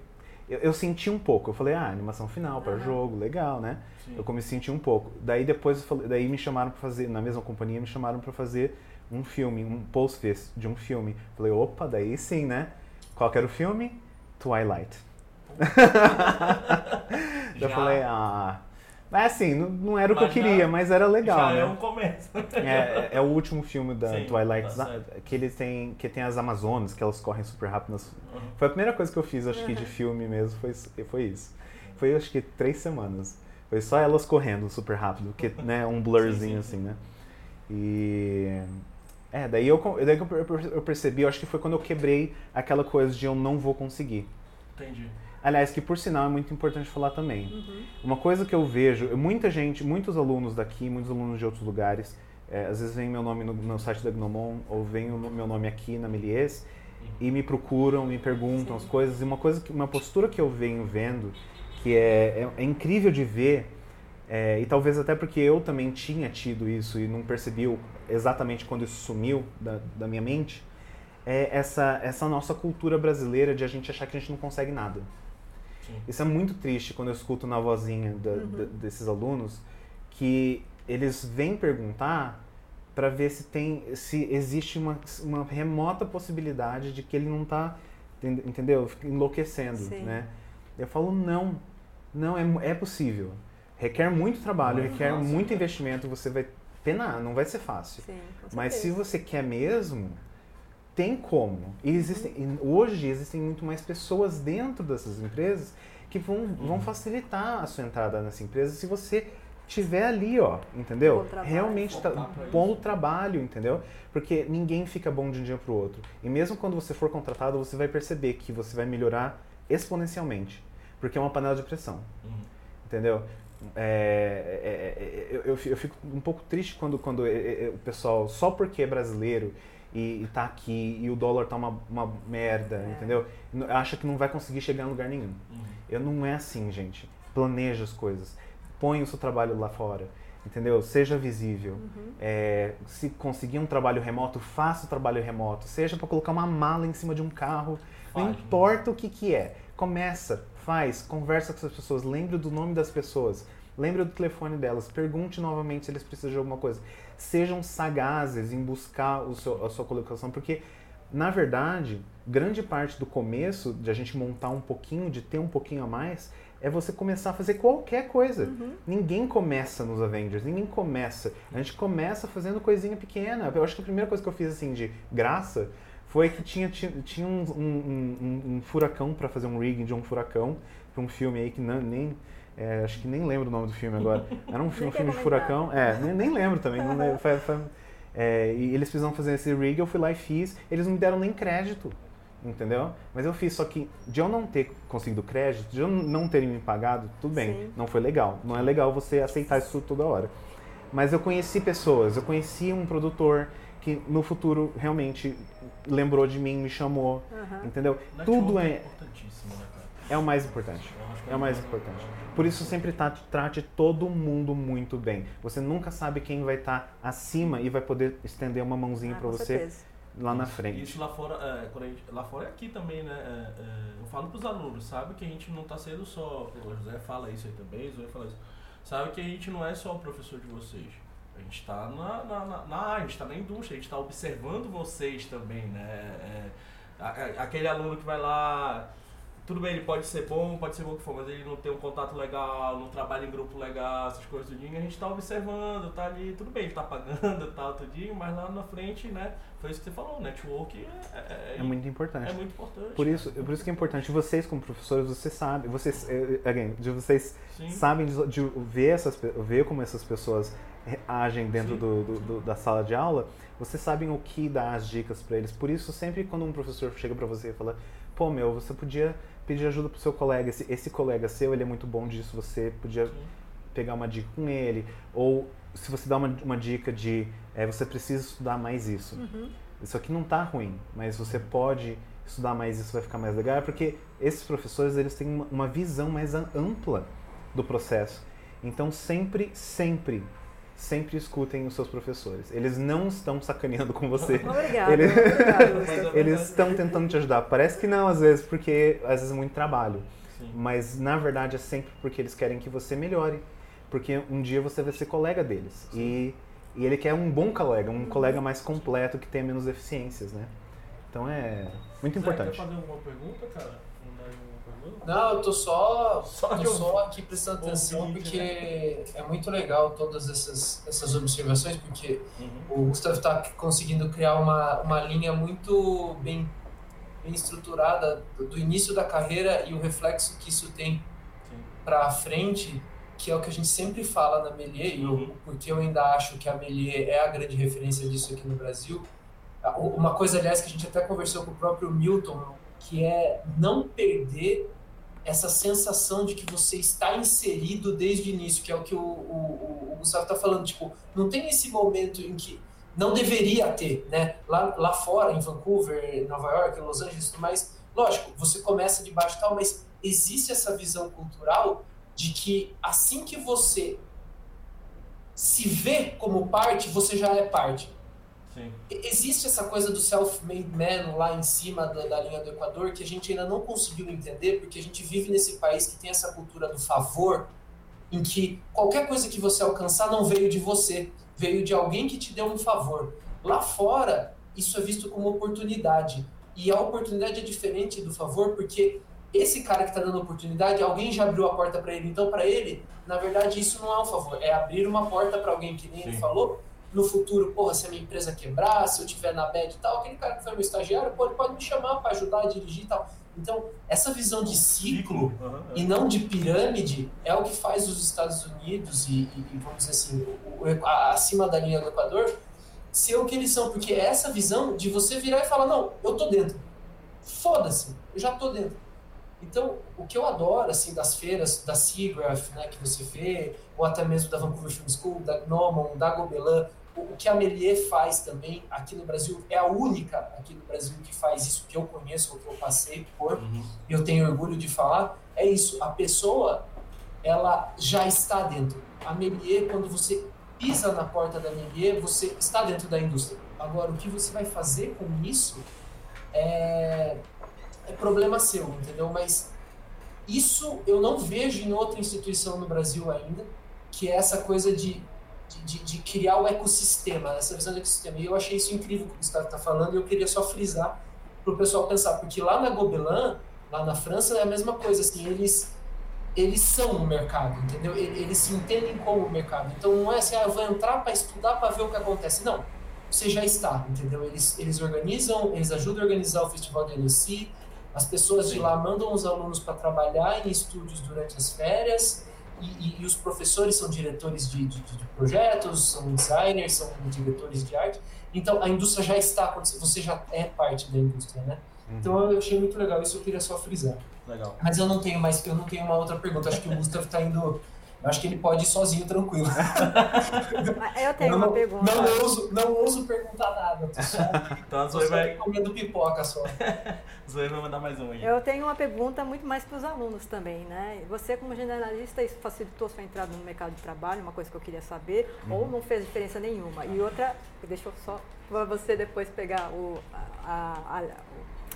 S4: Eu, eu senti um pouco. Eu falei, ah, animação final para
S3: Aham.
S4: jogo, legal, né?
S1: Sim.
S4: Eu comecei a sentir um pouco. Daí depois, eu falei- daí me chamaram para fazer, na mesma companhia, me chamaram para fazer um filme, um post de um filme. Falei, opa, daí sim, né? Qual que era o filme? Twilight. Eu
S1: Já-
S4: falei, ah. Mas assim, não, não era o que
S1: Mas
S4: eu
S1: já-
S4: queria, mas era legal,
S1: Já
S4: né?
S1: é um começo.
S4: É, é o último filme da
S1: Sim,
S4: Twilight
S1: tá
S4: que eles têm que tem as Amazonas que elas correm super rápido. nas-
S1: Uhum.
S4: Foi a primeira coisa que eu fiz, acho que de
S3: Uhum.
S4: filme mesmo foi isso- foi isso. Foi acho que três semanas. Foi só elas correndo super rápido, que né um blurzinho
S1: Sim, sim,
S4: assim, né? E é daí eu daí que eu per- eu percebi, eu acho que foi quando eu quebrei aquela coisa de eu não vou conseguir.
S1: Entendi.
S4: Aliás, que por sinal é muito importante falar também.
S3: Uhum.
S4: Uma coisa que eu vejo, muita gente, muitos alunos daqui, muitos alunos de outros lugares, é, às vezes vem meu nome no, no site da Gnomon ou vem o meu nome aqui na Melies e me procuram, me perguntam as coisas. E uma coisa, que, uma postura que eu venho vendo, que é, é, é incrível de ver, é, e talvez até porque eu também tinha tido isso e não percebi exatamente quando isso sumiu da, da minha mente, é essa, essa nossa cultura brasileira de a gente achar que a gente não consegue nada.
S1: Sim.
S4: Isso é muito triste quando eu escuto na vozinha da- da- desses alunos que eles vêm perguntar para ver se tem se existe uma, uma remota possibilidade de que ele não está entendeu? Enlouquecendo
S3: Sim.
S4: né? Eu falo não não é, é possível. Requer muito trabalho requer muito investimento você vai penar não vai ser fácil.
S3: Sim,
S4: mas se você quer mesmo, tem como. E existem, e hoje existem muito mais pessoas dentro dessas empresas que vão,
S1: Uhum.
S4: vão facilitar a sua entrada nessa empresa se você tiver ali, ó, entendeu?
S3: Bom trabalho.
S4: Realmente tá, bom trabalho, entendeu? Porque ninguém fica bom de um dia pro outro. E mesmo quando você for contratado, você vai perceber que você vai melhorar exponencialmente. Porque é uma panela de pressão
S1: Uhum.
S4: entendeu? É, é, é, eu, eu eu fico um pouco triste quando, quando é, é, o pessoal, só porque é brasileiro e, e tá aqui e o dólar tá uma, uma merda,
S3: É.
S4: entendeu? Acha que não vai conseguir chegar em lugar nenhum.
S1: Uhum.
S4: Eu não é assim, gente. Planeja as coisas. Põe o seu trabalho lá fora. Entendeu? Seja visível.
S3: Uhum.
S4: É, se conseguir um trabalho remoto, faça o trabalho remoto. Seja para colocar uma mala em cima de um carro. Não
S1: né?
S4: importa o que, que é. Começa, faz, conversa com as pessoas, lembre do nome das pessoas, lembre do telefone delas, pergunte novamente se eles precisam de alguma coisa. Sejam sagazes em buscar o seu- a sua colocação, porque, na verdade, grande parte do começo, de a gente montar um pouquinho, de ter um pouquinho a mais, é você começar a fazer qualquer coisa.
S3: Uhum.
S4: Ninguém começa nos Avengers, ninguém começa. A gente começa fazendo coisinha pequena. Eu acho que a primeira coisa que eu fiz assim de graça foi que tinha, tinha, tinha um, um- um- um furacão para fazer um rigging de um furacão para um filme aí que não, nem. É, acho que nem lembro o nome do filme agora. Era um, filme, um filme de furacão. É, nem, nem lembro também. Não lembro, foi- foi- é, e eles precisavam fazer esse rig, eu fui lá e fiz. Eles não me deram nem crédito. Entendeu? Mas eu fiz, só que de eu não ter conseguido crédito, de eu não terem me pagado, tudo bem,
S3: Sim.
S4: não foi legal. Não é legal você aceitar isso toda hora. Mas eu conheci pessoas, eu conheci um produtor que no futuro realmente lembrou de mim, me chamou,
S3: Aham.
S4: entendeu?
S1: Network
S4: Tudo
S1: é
S4: é,
S1: importantíssimo, né, cara?
S4: é o mais importante.
S1: Que
S4: É o mais importante. Por isso sempre trate, trate todo mundo muito bem. Você nunca sabe quem vai estar acima e vai poder estender uma mãozinha
S3: Ah,
S4: pra
S3: com
S4: você
S3: certeza.
S4: lá na frente.
S1: Isso lá fora, é, gente- lá fora é aqui também, né? É, é, eu falo pros alunos, sabe que a gente não tá sendo só. O José fala isso aí também, o José fala isso. Sabe que a gente não é só o professor de vocês. A gente tá na, na, na, na área, a gente tá na indústria, a gente tá observando vocês também, né? É, a- a- aquele aluno que vai lá. Tudo bem, ele pode ser bom, pode ser bom que for, mas ele não tem um contato legal, não trabalha em grupo legal, essas coisas tudinho, a gente tá observando, tá ali, tudo bem, ele tá pagando, tal, tudinho, mas lá na frente, né, foi isso que você falou, network é, é,
S4: É muito importante.
S1: é muito importante.
S4: Por isso, por isso que é importante vocês como professores, vocês sabem, vocês, eh, again, de vocês
S1: Sim.
S4: sabem de, de ver essas, ver como essas pessoas agem dentro do, do- do- da sala de aula. Vocês sabem o que dar as dicas para eles. Por isso, sempre quando um professor chega para você e fala, pô, meu, você podia pedir ajuda pro seu colega. Esse, esse colega seu, ele é muito bom disso, você podia pegar uma dica com ele. Ou se você dá uma, uma dica de é, você precisa estudar mais isso.
S3: Uhum.
S4: Isso aqui não tá ruim, mas você pode estudar mais isso, vai ficar mais legal. É porque esses professores, eles têm uma, uma visão mais am- ampla do processo. Então, sempre, sempre, sempre escutem os seus professores. Eles não estão sacaneando com você.
S3: Obrigada.
S4: Ele-
S3: obrigada,
S1: Mas
S3: Gustavo.
S1: é-
S4: Eles estão tentando te ajudar. Parece que não, às vezes, porque às vezes é muito trabalho.
S1: Sim.
S4: Mas na verdade é sempre porque eles querem que você melhore. Porque um dia você vai ser colega deles. E, e ele quer um bom colega, um colega mais completo que tenha menos deficiências, né? Então é muito
S1: Zé,
S4: importante.
S1: Quer fazer alguma pergunta, cara?
S2: Não, eu tô só,
S1: Só
S2: tô só aqui prestando atenção porque é muito legal todas essas, essas observações, porque
S1: Uhum.
S2: o Gustavo está conseguindo criar uma, uma linha muito bem, bem estruturada do, início da carreira e o reflexo que isso tem para frente, que é o que a gente sempre fala na Melier, e
S1: Uhum.
S2: porque eu ainda acho que a Melier é a grande referência disso aqui no Brasil. Uma coisa, aliás, que a gente até conversou com o próprio Milton, que é não perder essa sensação de que você está inserido desde o início, que é o que o, o, o Gustavo está falando. Tipo, não tem esse momento em que não deveria ter, né? Lá, lá fora, em Vancouver, Nova York, Los Angeles e tudo mais, lógico, você começa de baixo e tal, mas existe essa visão cultural de que assim que você se vê como parte, você já é parte.
S1: Sim.
S2: Existe essa coisa do self-made man lá em cima da, da linha do Equador que a gente ainda não conseguiu entender, porque a gente vive nesse país que tem essa cultura do favor, em que qualquer coisa que você alcançar não veio de você, veio de alguém que te deu um favor. Lá fora, isso é visto como oportunidade. E a oportunidade é diferente do favor, porque esse cara que está dando oportunidade, alguém já abriu a porta para ele. Então, para ele, na verdade, isso não é um favor, é abrir uma porta para alguém que nem ele
S1: Sim.
S2: falou. No futuro, porra, se a minha empresa quebrar, se eu tiver na bad e tal, aquele cara que foi meu estagiário, pô, ele pode me chamar para ajudar a dirigir e tal. Então, essa visão de ciclo
S1: Aham,
S2: e não de pirâmide é o que faz os Estados Unidos e, e- e, vamos dizer assim, o- o- a- acima da linha do Equador ser o que eles são, porque é essa visão de você virar e falar, não, eu tô dentro. Foda-se, eu já tô dentro. Então, o que eu adoro, assim, das feiras, da SIGGRAPH, né, que você vê, ou até mesmo da Vancouver Film School, da Gnomon, da Gobelin, o que a Melier faz também aqui no Brasil, é a única aqui no Brasil que faz isso que eu conheço, ou que eu passei por,
S1: Uhum.
S2: e eu tenho orgulho de falar, é isso. A pessoa, ela já está dentro. A Melier, quando você pisa na porta da Melier, você está dentro da indústria. Agora, o que você vai fazer com isso é, é problema seu, entendeu? Mas isso eu não vejo em outra instituição no Brasil ainda, que é essa coisa de, de, de- de criar o ecossistema, essa visão do ecossistema. E eu achei isso incrível o que o Gustavo está falando, e eu queria só frisar para o pessoal pensar, porque lá na Gobelin, lá na França, é a mesma coisa, assim, eles eles são o mercado, entendeu? Eles se entendem como o mercado. Então não é assim, ah, eu vou entrar para estudar para ver o que acontece. Não, você já está, entendeu? Eles, eles organizam, eles ajudam a organizar o Festival de Annecy, as pessoas de
S1: Sim.
S2: lá mandam os alunos para trabalhar em estúdios durante as férias, e, e- e os professores são diretores de, de- de projetos, são designers, são diretores de arte. Então a indústria já está acontecendo, você já é parte da indústria, né? Então eu achei muito legal, isso eu queria só frisar.
S1: Legal.
S2: Mas eu não tenho mais, eu não tenho uma outra pergunta. Acho que o Gustavo tá indo. Eu acho que ele pode ir sozinho, tranquilo.
S3: Eu tenho
S2: não,
S3: uma pergunta.
S2: Não ouso, não ouso perguntar nada. Tô só,
S1: Então a
S2: tô
S1: Zoe
S2: só
S1: vai,
S2: comendo pipoca só.
S1: Zoe vai mandar mais um aí.
S3: Eu tenho uma pergunta muito mais para os alunos também, né? Você como generalista, isso facilitou sua entrada no mercado de trabalho, uma coisa que eu queria saber, ou não fez diferença nenhuma? E outra, deixa eu só para você depois pegar o a, a- a-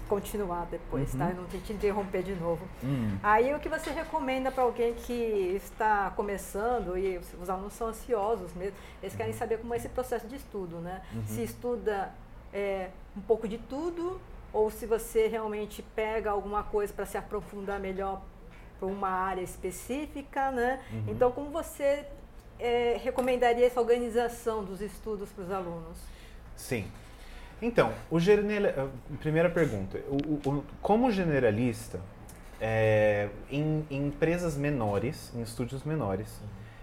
S3: continuar depois, tá? Eu não te, te interromper de novo.
S4: Hum.
S3: Aí o que você recomenda para alguém que está começando e os, os alunos são ansiosos mesmo, eles querem saber como é esse processo de estudo, né? Se estuda é, um pouco de tudo ou se você realmente pega alguma coisa para se aprofundar melhor para uma área específica, né? Então como você é, recomendaria essa organização dos estudos para os alunos?
S4: Sim. Então, o general... primeira pergunta. O, o- como generalista, é, em, em empresas menores, em estúdios menores,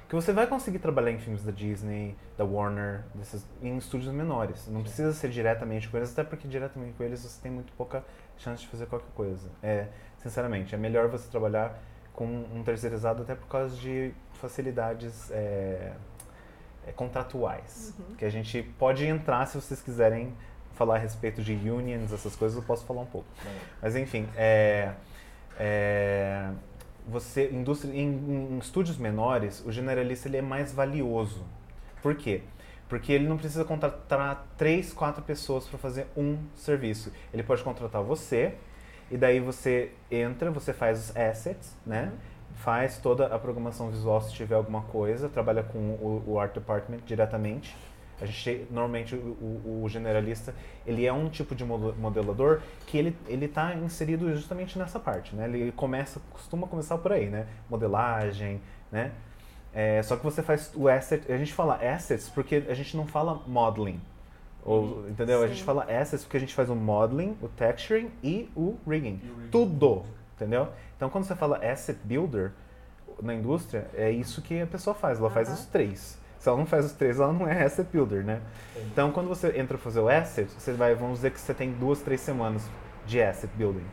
S4: que você vai conseguir trabalhar em filmes da Disney, da Warner, desses, em estúdios menores. Não precisa ser diretamente com eles, até porque diretamente com eles você tem muito pouca chance de fazer qualquer coisa. É, sinceramente, é melhor você trabalhar com um terceirizado até por causa de facilidades é, contratuais.
S3: Uhum.
S4: Que a gente pode entrar se vocês quiserem falar a respeito de unions, essas coisas, eu posso falar um pouco. Mas enfim, é, é, você, indústria, em, em estúdios menores, o generalista ele é mais valioso. Por quê? Porque ele não precisa contratar três, quatro pessoas para fazer um serviço. Ele pode contratar você, e daí você entra, você faz os assets, né? Faz toda a programação visual se tiver alguma coisa, trabalha com o, o art department diretamente. A gente normalmente o, o, generalista ele é um tipo de mo- modelador que ele ele está inserido justamente nessa parte, né? Ele começa costuma começar por aí, né? Modelagem, né? É, só que você faz o asset, a gente fala assets porque a gente não fala modeling. Ou, entendeu? A gente
S3: Sim.
S4: fala assets porque a gente faz o modeling, o texturing e o rigging.
S1: E o rigging.
S4: Tudo, entendeu? Então quando você fala asset builder na indústria, é isso que a pessoa faz, ela faz
S3: Aham.
S4: os três. Se ela não faz os três, ela não é asset builder, né? Então quando você entra pra fazer o asset, você vai, vamos dizer que você tem duas, três semanas de asset building.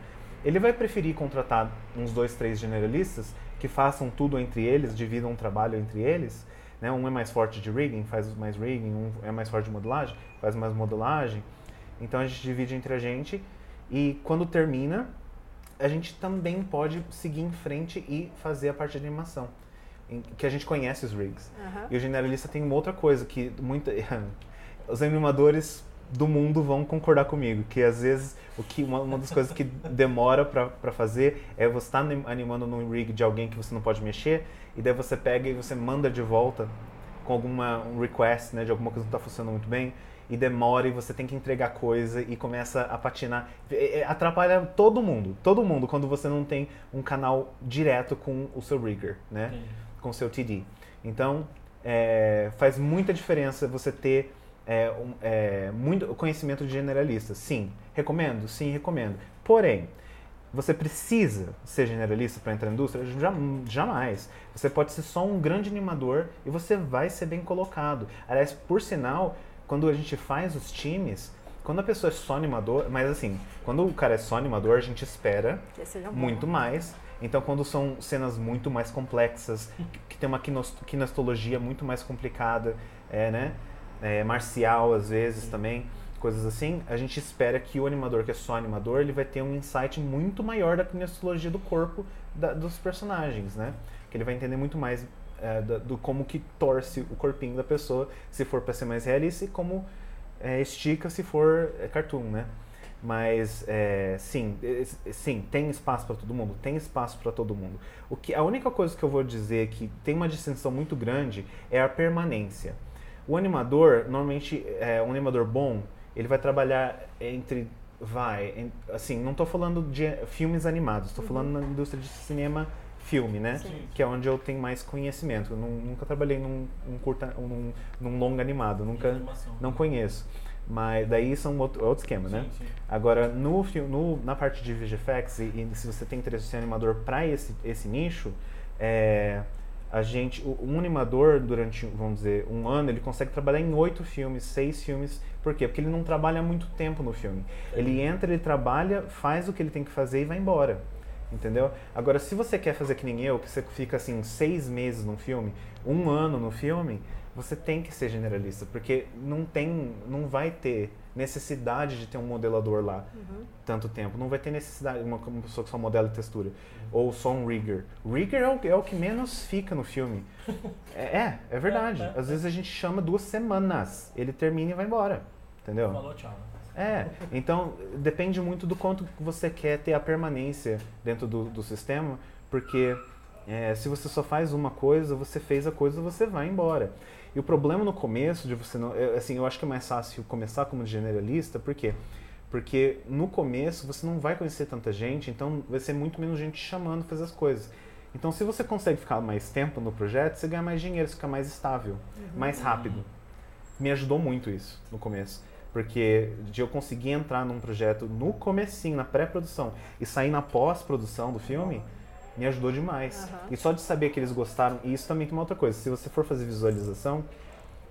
S4: Ele vai preferir contratar uns dois, três generalistas que façam tudo entre eles, dividam o trabalho entre eles. Né? Um é mais forte de rigging, faz mais rigging, um é mais forte de modelagem, faz mais modelagem. Então a gente divide entre a gente e quando termina, a gente também pode seguir em frente e fazer a parte de animação, que a gente conhece os rigs.
S3: Aham.
S4: E o generalista tem uma outra coisa que muita, os animadores do mundo vão concordar comigo, que às vezes o que uma, uma das coisas que demora pra pra fazer é você estar animando num rig de alguém que você não pode mexer e daí você pega e você manda de volta com alguma um request, né, de alguma coisa que não está funcionando muito bem e demora e você tem que entregar coisa e começa a patinar. É, é, Atrapalha todo mundo, todo mundo quando você não tem um canal direto com o seu rigger, né?
S1: Entendi.
S4: Com seu TD. Então, é, faz muita diferença você ter é, um, é, muito conhecimento de generalista. Sim, recomendo? Sim, recomendo. Porém, você precisa ser generalista para entrar na indústria? Jam- Jamais. Você pode ser só um grande animador e você vai ser bem colocado. Aliás, por sinal, quando a gente faz os times, quando a pessoa é só animador, mas assim, quando o cara é só animador, a gente espera muito mais. Então, quando são cenas muito mais complexas, que- que tem uma kinestologia muito mais complicada, é, né? É, marcial, às vezes, também, coisas assim, a gente espera que o animador, que é só animador, ele vai ter um insight muito maior da kinestologia do corpo da- dos personagens, né? Que ele vai entender muito mais é, da- do como que torce o corpinho da pessoa, se for para ser mais realista, e como é, estica se for é, cartoon, né? Mas é, sim, é, sim, tem espaço para todo mundo, tem espaço para todo mundo. O que a única coisa que eu vou dizer que tem uma distinção muito grande é a permanência. O animador, normalmente, é, um animador bom, ele vai trabalhar entre vai, em- assim, não estou falando de filmes animados, estou falando na indústria de cinema filme, né?
S3: Sim.
S4: Que é onde eu tenho mais conhecimento. Eu nu- nunca trabalhei num, num curta, num, num longa animado, nunca não conheço. Mas daí são outro, outro esquema, né?
S1: Sim, sim.
S4: Agora, no, no, na parte de VGFX, e, e se você tem interesse em ser animador para esse, esse nicho, é, a gente, um animador, durante, vamos dizer, um ano, ele consegue trabalhar em oito filmes, seis filmes. Por quê? Porque ele não trabalha muito tempo no filme. Ele entra, ele trabalha, faz o que ele tem que fazer e vai embora. Entendeu? Agora, se você quer fazer que nem eu, que você fica assim seis meses num filme, um ano no filme, você tem que ser generalista, porque não tem, não vai ter necessidade de ter um modelador lá
S3: Uhum.
S4: tanto tempo. Não vai ter necessidade uma, uma pessoa que só modela textura ou só um rigger. Rigger é o, é o que menos fica no filme. É, é, é verdade.
S1: É, é,
S4: Às vezes a gente chama duas semanas, ele termina e vai embora, entendeu?
S1: Falou, tchau.
S4: É, então depende muito do quanto que você quer ter a permanência dentro do, do sistema, porque é, se você só faz uma coisa, você fez a coisa, você vai embora. E o problema no começo de você não, é, assim, eu acho que é mais fácil começar como generalista, por quê? Porque no começo você não vai conhecer tanta gente, então vai ser muito menos gente te chamando fazer as coisas. Então, se você consegue ficar mais tempo no projeto, você ganha mais dinheiro, você fica mais estável, mais rápido. Me ajudou muito isso no começo. Porque de eu conseguir entrar num projeto no comecinho, na pré-produção, e sair na pós-produção do filme, me ajudou demais.
S3: Aham.
S4: E só de saber que eles gostaram, e isso também tem uma outra coisa, se você for fazer visualização,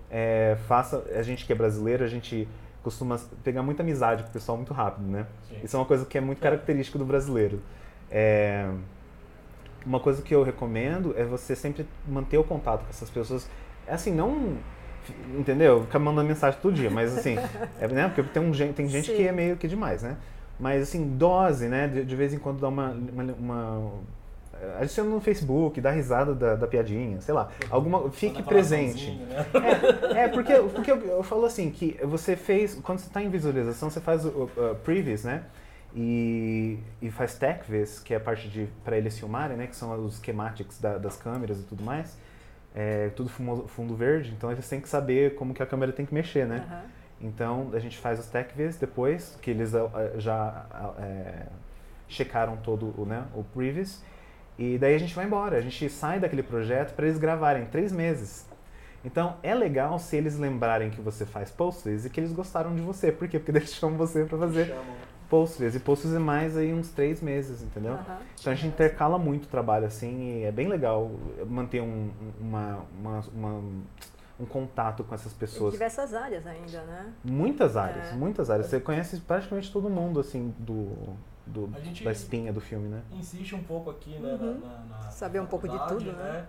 S4: é, faça, a gente que é brasileiro, a gente costuma pegar muita amizade com o pessoal muito rápido, né?
S1: Sim.
S4: Isso é uma coisa que é muito característica do brasileiro. É, uma coisa que eu recomendo é você sempre manter o contato com essas pessoas. É assim, não. Entendeu? Ficar mandando mensagem todo dia, mas assim. é, né? Porque tem, um, tem gente
S3: Sim.
S4: que é meio que demais, né? Mas assim, dose, né? De, de vez em quando dá uma. uma, uma adiciona no Facebook, dá risada da, da piadinha, sei lá. Alguma, fique presente.
S1: né?
S4: É, porque, porque eu, eu falo assim, que você fez, quando você está em visualização, você faz o, o, uh, previews, né? E, e faz techvis, que é a parte de para eles filmarem, né? Que são os schematics da- das câmeras e tudo mais. É, tudo fumo- fundo verde, então eles têm que saber como que a câmera tem que mexer, né?
S3: Aham.
S4: Então a gente faz os techvis depois, que eles uh, já uh, é, checaram todo o, né, o previous. E daí a gente vai embora, a gente sai daquele projeto para eles gravarem três meses. Então é legal se eles lembrarem que você faz posters e que eles gostaram de você. Por quê? Porque eles chamam você para fazer posters. E posters é mais aí uns três meses, entendeu? Então a gente intercala muito o trabalho assim e é bem legal manter um, uma, uma, uma- um contato com essas
S3: Em
S4: pessoas.
S3: diversas áreas ainda, né?
S4: Muitas áreas,
S3: É.
S4: muitas áreas. Você conhece praticamente todo mundo assim do, do da espinha do filme, né?
S1: insiste um pouco aqui, né?
S3: Uhum.
S1: Na, na- na
S3: Saber um pouco de tudo, né?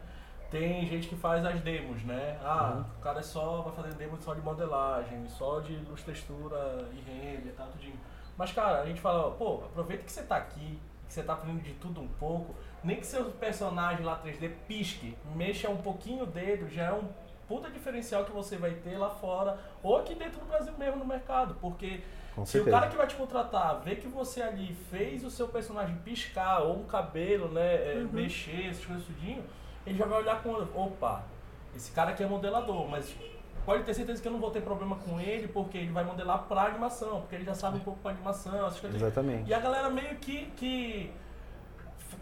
S1: Tem gente que faz as demos, né? Ah,
S4: Uhum.
S1: o cara é só vai fazer demo só de modelagem, só de luz, textura e render, tá tudinho. Mas, cara, a gente fala, pô, aproveita que você tá aqui, que você tá aprendendo de tudo um pouco, nem que seu personagem lá 3D pisque, mexa um pouquinho o dedo, já é um puta diferencial que você vai ter lá fora, ou aqui dentro do Brasil mesmo no mercado, porque
S4: Com
S1: se o
S4: certeza.
S1: cara que vai te contratar vê que você ali fez o seu personagem piscar, ou um cabelo, né, é, mexer, essas coisas tudinho, ele já vai olhar com, opa, esse cara aqui é modelador, mas pode ter certeza que eu não vou ter problema com ele, porque ele vai modelar pra animação, porque ele já sabe um pouco pra animação, essas coisas.
S4: Exatamente.
S1: E a galera meio que, que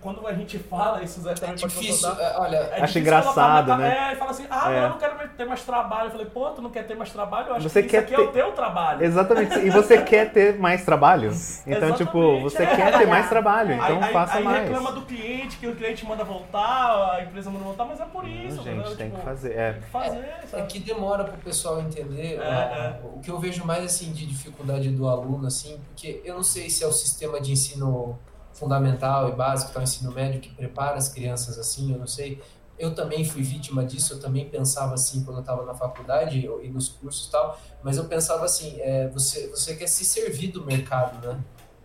S1: quando a gente fala, isso Zé
S2: É
S1: também pode
S2: difícil, é, olha,
S1: é
S4: Acho
S1: difícil
S4: engraçado,
S1: colocar
S4: né?
S1: É, e fala assim, ah,
S4: É.
S1: não, eu não quero ter mais trabalho. Eu falei, pô, tu não quer ter mais trabalho? Eu acho
S4: Você
S1: que
S4: quer
S1: isso aqui é o
S4: ter-
S1: teu trabalho.
S4: Exatamente. E você quer ter mais trabalho. Então, tipo,
S1: Exatamente,
S4: você
S1: é.
S4: quer ter mais trabalho,
S1: Aí,
S4: então
S1: aí,
S4: faça
S1: aí
S4: mais.
S1: reclama do cliente, que o cliente manda voltar, a empresa manda voltar, mas é por isso,
S4: Não, gente,
S1: entendeu?
S4: tem
S1: Tipo,
S4: que fazer. É.
S1: Tem que fazer,
S2: É
S1: sabe?
S2: que demora pro pessoal entender.
S1: É,
S2: né?
S1: é.
S2: O que eu vejo mais assim de dificuldade do aluno, assim, porque eu não sei se é o sistema de ensino fundamental e básico, que é o ensino médio, que prepara as crianças assim, eu não sei. Eu também fui vítima disso, eu também pensava assim quando eu estava na faculdade e nos cursos e tal, mas eu pensava assim, é, você, você quer se servir do mercado, né?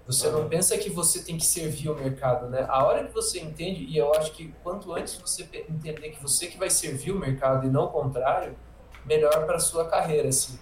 S2: Você não pensa que você tem que servir o mercado, né? A hora que você entende, e eu acho que quanto antes você entender que você que vai servir o mercado e não o contrário, melhor para sua carreira, assim.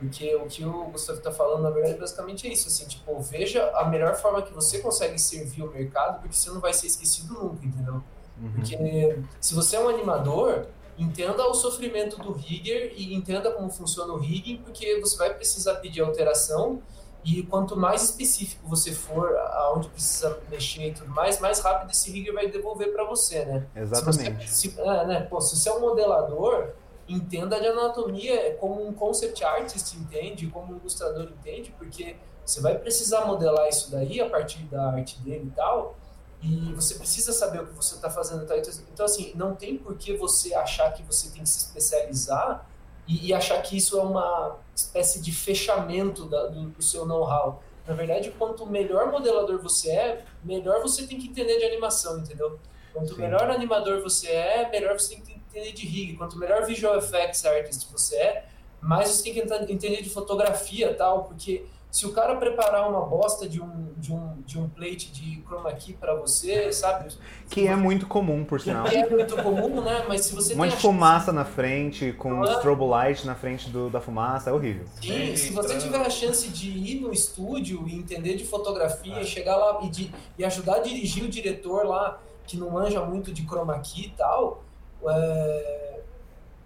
S2: Porque o que o Gustavo está falando, na verdade, basicamente é isso, assim, tipo, veja a melhor forma que você consegue servir o mercado, porque você não vai ser esquecido nunca, entendeu?
S4: Uhum.
S2: Porque se você é um animador, entenda o sofrimento do rigger e entenda como funciona o rigging, porque você vai precisar pedir alteração e quanto mais específico você for aonde precisa mexer e tudo mais, mais rápido esse rigger vai devolver para você, né?
S4: Exatamente.
S2: Se você, se, é, né, pô, se você é um modelador, entenda de anatomia como um concept artist entende, como um ilustrador entende, porque você vai precisar modelar isso daí a partir da arte dele e tal, e você precisa saber o que você está fazendo. tal. Então, então, assim, não tem por que você achar que você tem que se especializar e, e achar que isso é uma espécie de fechamento da- do, do seu know-how. Na verdade, quanto melhor modelador você é, melhor você tem que entender de animação, entendeu? Quanto
S4: Sim.
S2: melhor animador você é, melhor você tem que entender de rig. Quanto melhor visual effects artist você é, mais você tem que entender de fotografia tal, porque se o cara preparar uma bosta de um, de um, de um plate de chroma key para você, sabe?
S4: Que é muito comum, por sinal.
S2: Que é muito comum, né? Mas se você
S4: Um monte
S2: tem
S4: de fumaça na frente, com
S2: Ah.
S4: strobo light na frente do- da fumaça, é horrível.
S2: Sim, se você tiver a chance de ir no estúdio e entender de fotografia,
S1: Ah.
S2: chegar lá e, de, e ajudar a dirigir o diretor lá, que não manja muito de chroma key e tal, é,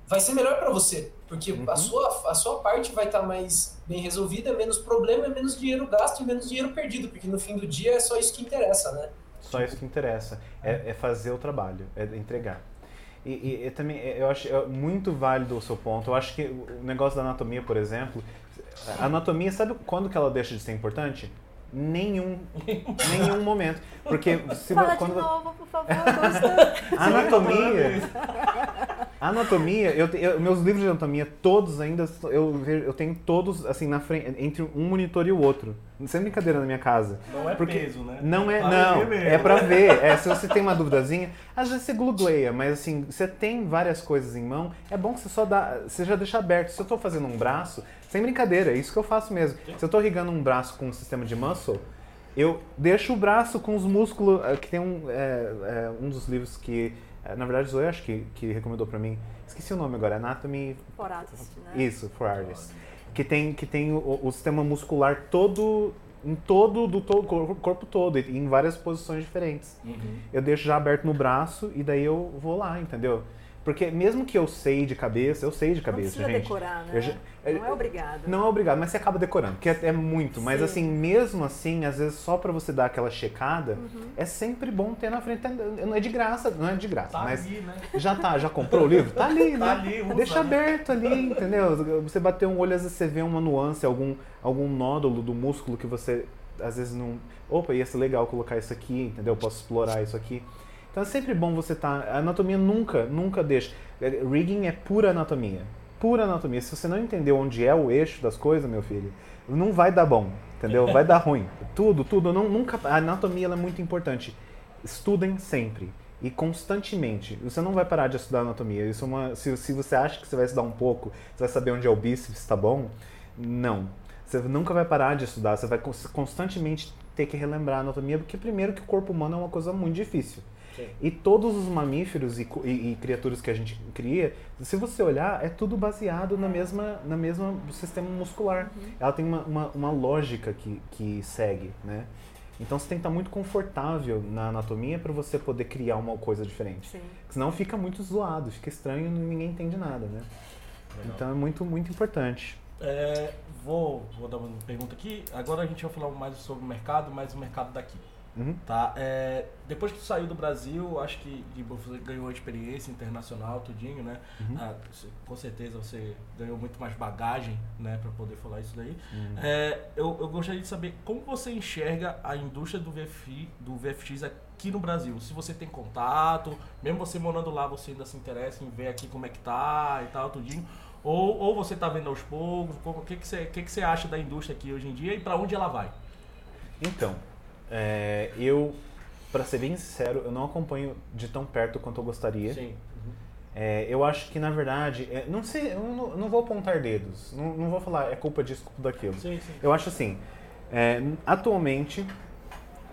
S2: vai ser melhor para você. Porque
S4: Uhum.
S2: a, sua, a sua parte vai estar mais bem resolvida, menos problema, menos dinheiro gasto e menos dinheiro perdido. Porque no fim do dia é só isso que interessa, né?
S4: Só isso que interessa. É, é fazer o trabalho, é entregar. E, e- e também, é, eu acho é muito válido o seu ponto. Eu acho que o negócio da anatomia, por exemplo, a anatomia, sabe quando que ela deixa de ser importante? Nenhum. nenhum momento. Porque se
S3: Fala
S4: quando
S3: de novo, por favor,
S4: anatomia, anatomia, eu, eu- meus livros de anatomia todos ainda eu eu tenho todos assim na frente entre um monitor e o outro. Sem brincadeira na minha casa.
S1: Não é
S4: Porque
S1: peso, né?
S4: Não é, não, é pra ver. É, se você tem uma duvidazinha, às vezes você glugueia, mas assim, você tem várias coisas em mão, é bom que você só dá, você já deixa aberto. Se eu tô fazendo um braço, sem brincadeira, é isso que eu faço mesmo. Se eu tô irrigando um braço com um sistema de muscle, eu deixo o braço com os músculos, eh, que tem um, é, é, um dos livros que, na verdade, Zoe acho que, que recomendou pra mim, esqueci o nome agora, Anatomy
S3: For artist, né?
S4: isso, for artists. Que tem, que tem o, o sistema muscular todo, em todo, do to- cor- corpo todo, em várias posições diferentes.
S1: Uhum.
S4: Eu deixo já aberto no braço e daí eu vou lá, entendeu? Porque mesmo que eu sei de cabeça, eu sei de
S3: Não
S4: cabeça,
S3: precisa
S4: gente.
S3: decorar, né?
S4: Eu já-
S3: Não é obrigado.
S4: Não é obrigado, mas você acaba decorando, que é, é muito. Mas
S3: Sim.
S4: assim, mesmo assim, às vezes só pra você dar aquela checada,
S3: Uhum.
S4: é sempre bom ter na frente. Não é de graça, não é de graça,
S1: Tá
S4: mas
S1: ali, né?
S4: já tá, já comprou o livro? Tá ali, né?
S1: Tá ali, usa,
S4: Deixa
S1: né?
S4: aberto ali, entendeu? Você bater um olho, às vezes você vê uma nuance, algum, algum nódulo do músculo que você às vezes não. Opa, ia ser legal colocar isso aqui, entendeu? Eu posso explorar isso aqui. Então é sempre bom você estar. A anatomia nunca, nunca deixa. É, Rigging é pura anatomia. Pura anatomia. Se você não entender onde é o eixo das coisas, meu filho, não vai dar bom, entendeu? Vai dar ruim. Tudo, tudo. Não, nunca, a anatomia é muito importante. Estudem sempre e constantemente. Você não vai parar de estudar anatomia. Isso é uma, se, se você acha que você vai estudar um pouco, você vai saber onde é o bíceps, tá bom? Não. Você nunca vai parar de estudar. Você vai cons- constantemente ter que relembrar a anatomia, porque primeiro que o corpo humano é uma coisa muito difícil.
S1: Sim.
S4: E todos os mamíferos e, e- e criaturas que a gente cria, se você olhar, é tudo baseado na mesma, na mesma sistema muscular. Ela tem uma, uma, uma lógica que, que segue, né? Então você tem que estar muito confortável na anatomia para você poder criar uma coisa diferente.
S3: Sim.
S4: Senão fica muito zoado, fica estranho e ninguém entende nada, né?
S1: Legal.
S4: Então é muito, muito importante.
S1: É, vou, vou dar uma pergunta aqui. Agora a gente vai falar mais sobre o mercado, mas o mercado daqui.
S4: Uhum.
S1: Tá? É, depois que tu saiu do Brasil, acho que você ganhou experiência internacional, tudinho, né?
S4: Uhum.
S1: Ah, com certeza você ganhou muito mais bagagem, né, para poder falar isso daí.
S4: Uhum.
S1: É, eu, eu gostaria de saber como você enxerga a indústria do, VFI, do VFX aqui no Brasil. Se você tem contato, mesmo você morando lá, você ainda se interessa em ver aqui como é que tá e tal, tudinho. Ou, ou você tá vendo aos poucos, o que, que, você, que, que você acha da indústria aqui hoje em dia e para onde ela vai?
S4: Então, é, eu, para ser bem sincero, eu não acompanho de tão perto quanto eu gostaria.
S1: Sim.
S4: É, eu acho que, na verdade, é, não sei, eu não, não vou apontar dedos, não, não vou falar é culpa disso, culpa daquilo.
S1: Sim, sim.
S4: Eu acho assim, é, atualmente,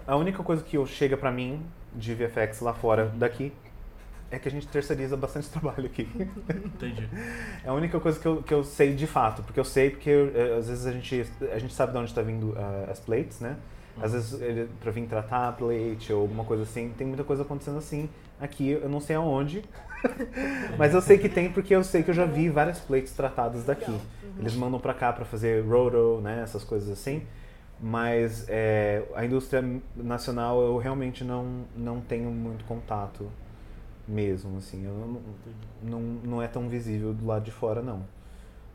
S4: a única coisa que eu- chega pra mim de VFX lá fora daqui é que a gente terceiriza bastante trabalho aqui.
S1: Entendi.
S4: É a única coisa que eu, que eu sei de fato, porque eu sei porque eu, eh, às vezes a gente, a gente sabe de onde está vindo ah, as plates, né? Às vezes ele, pra vir tratar a plate ou alguma coisa assim, tem muita coisa acontecendo assim aqui, eu não sei aonde, mas eu sei que tem porque eu sei que eu já vi várias plates tratadas daqui. Eles mandam pra cá pra fazer roto, né? Essas coisas assim. Mas eh, a indústria nacional eu realmente não, não tenho muito contato mesmo, assim. Eu não, não, não é tão visível do lado de fora, não.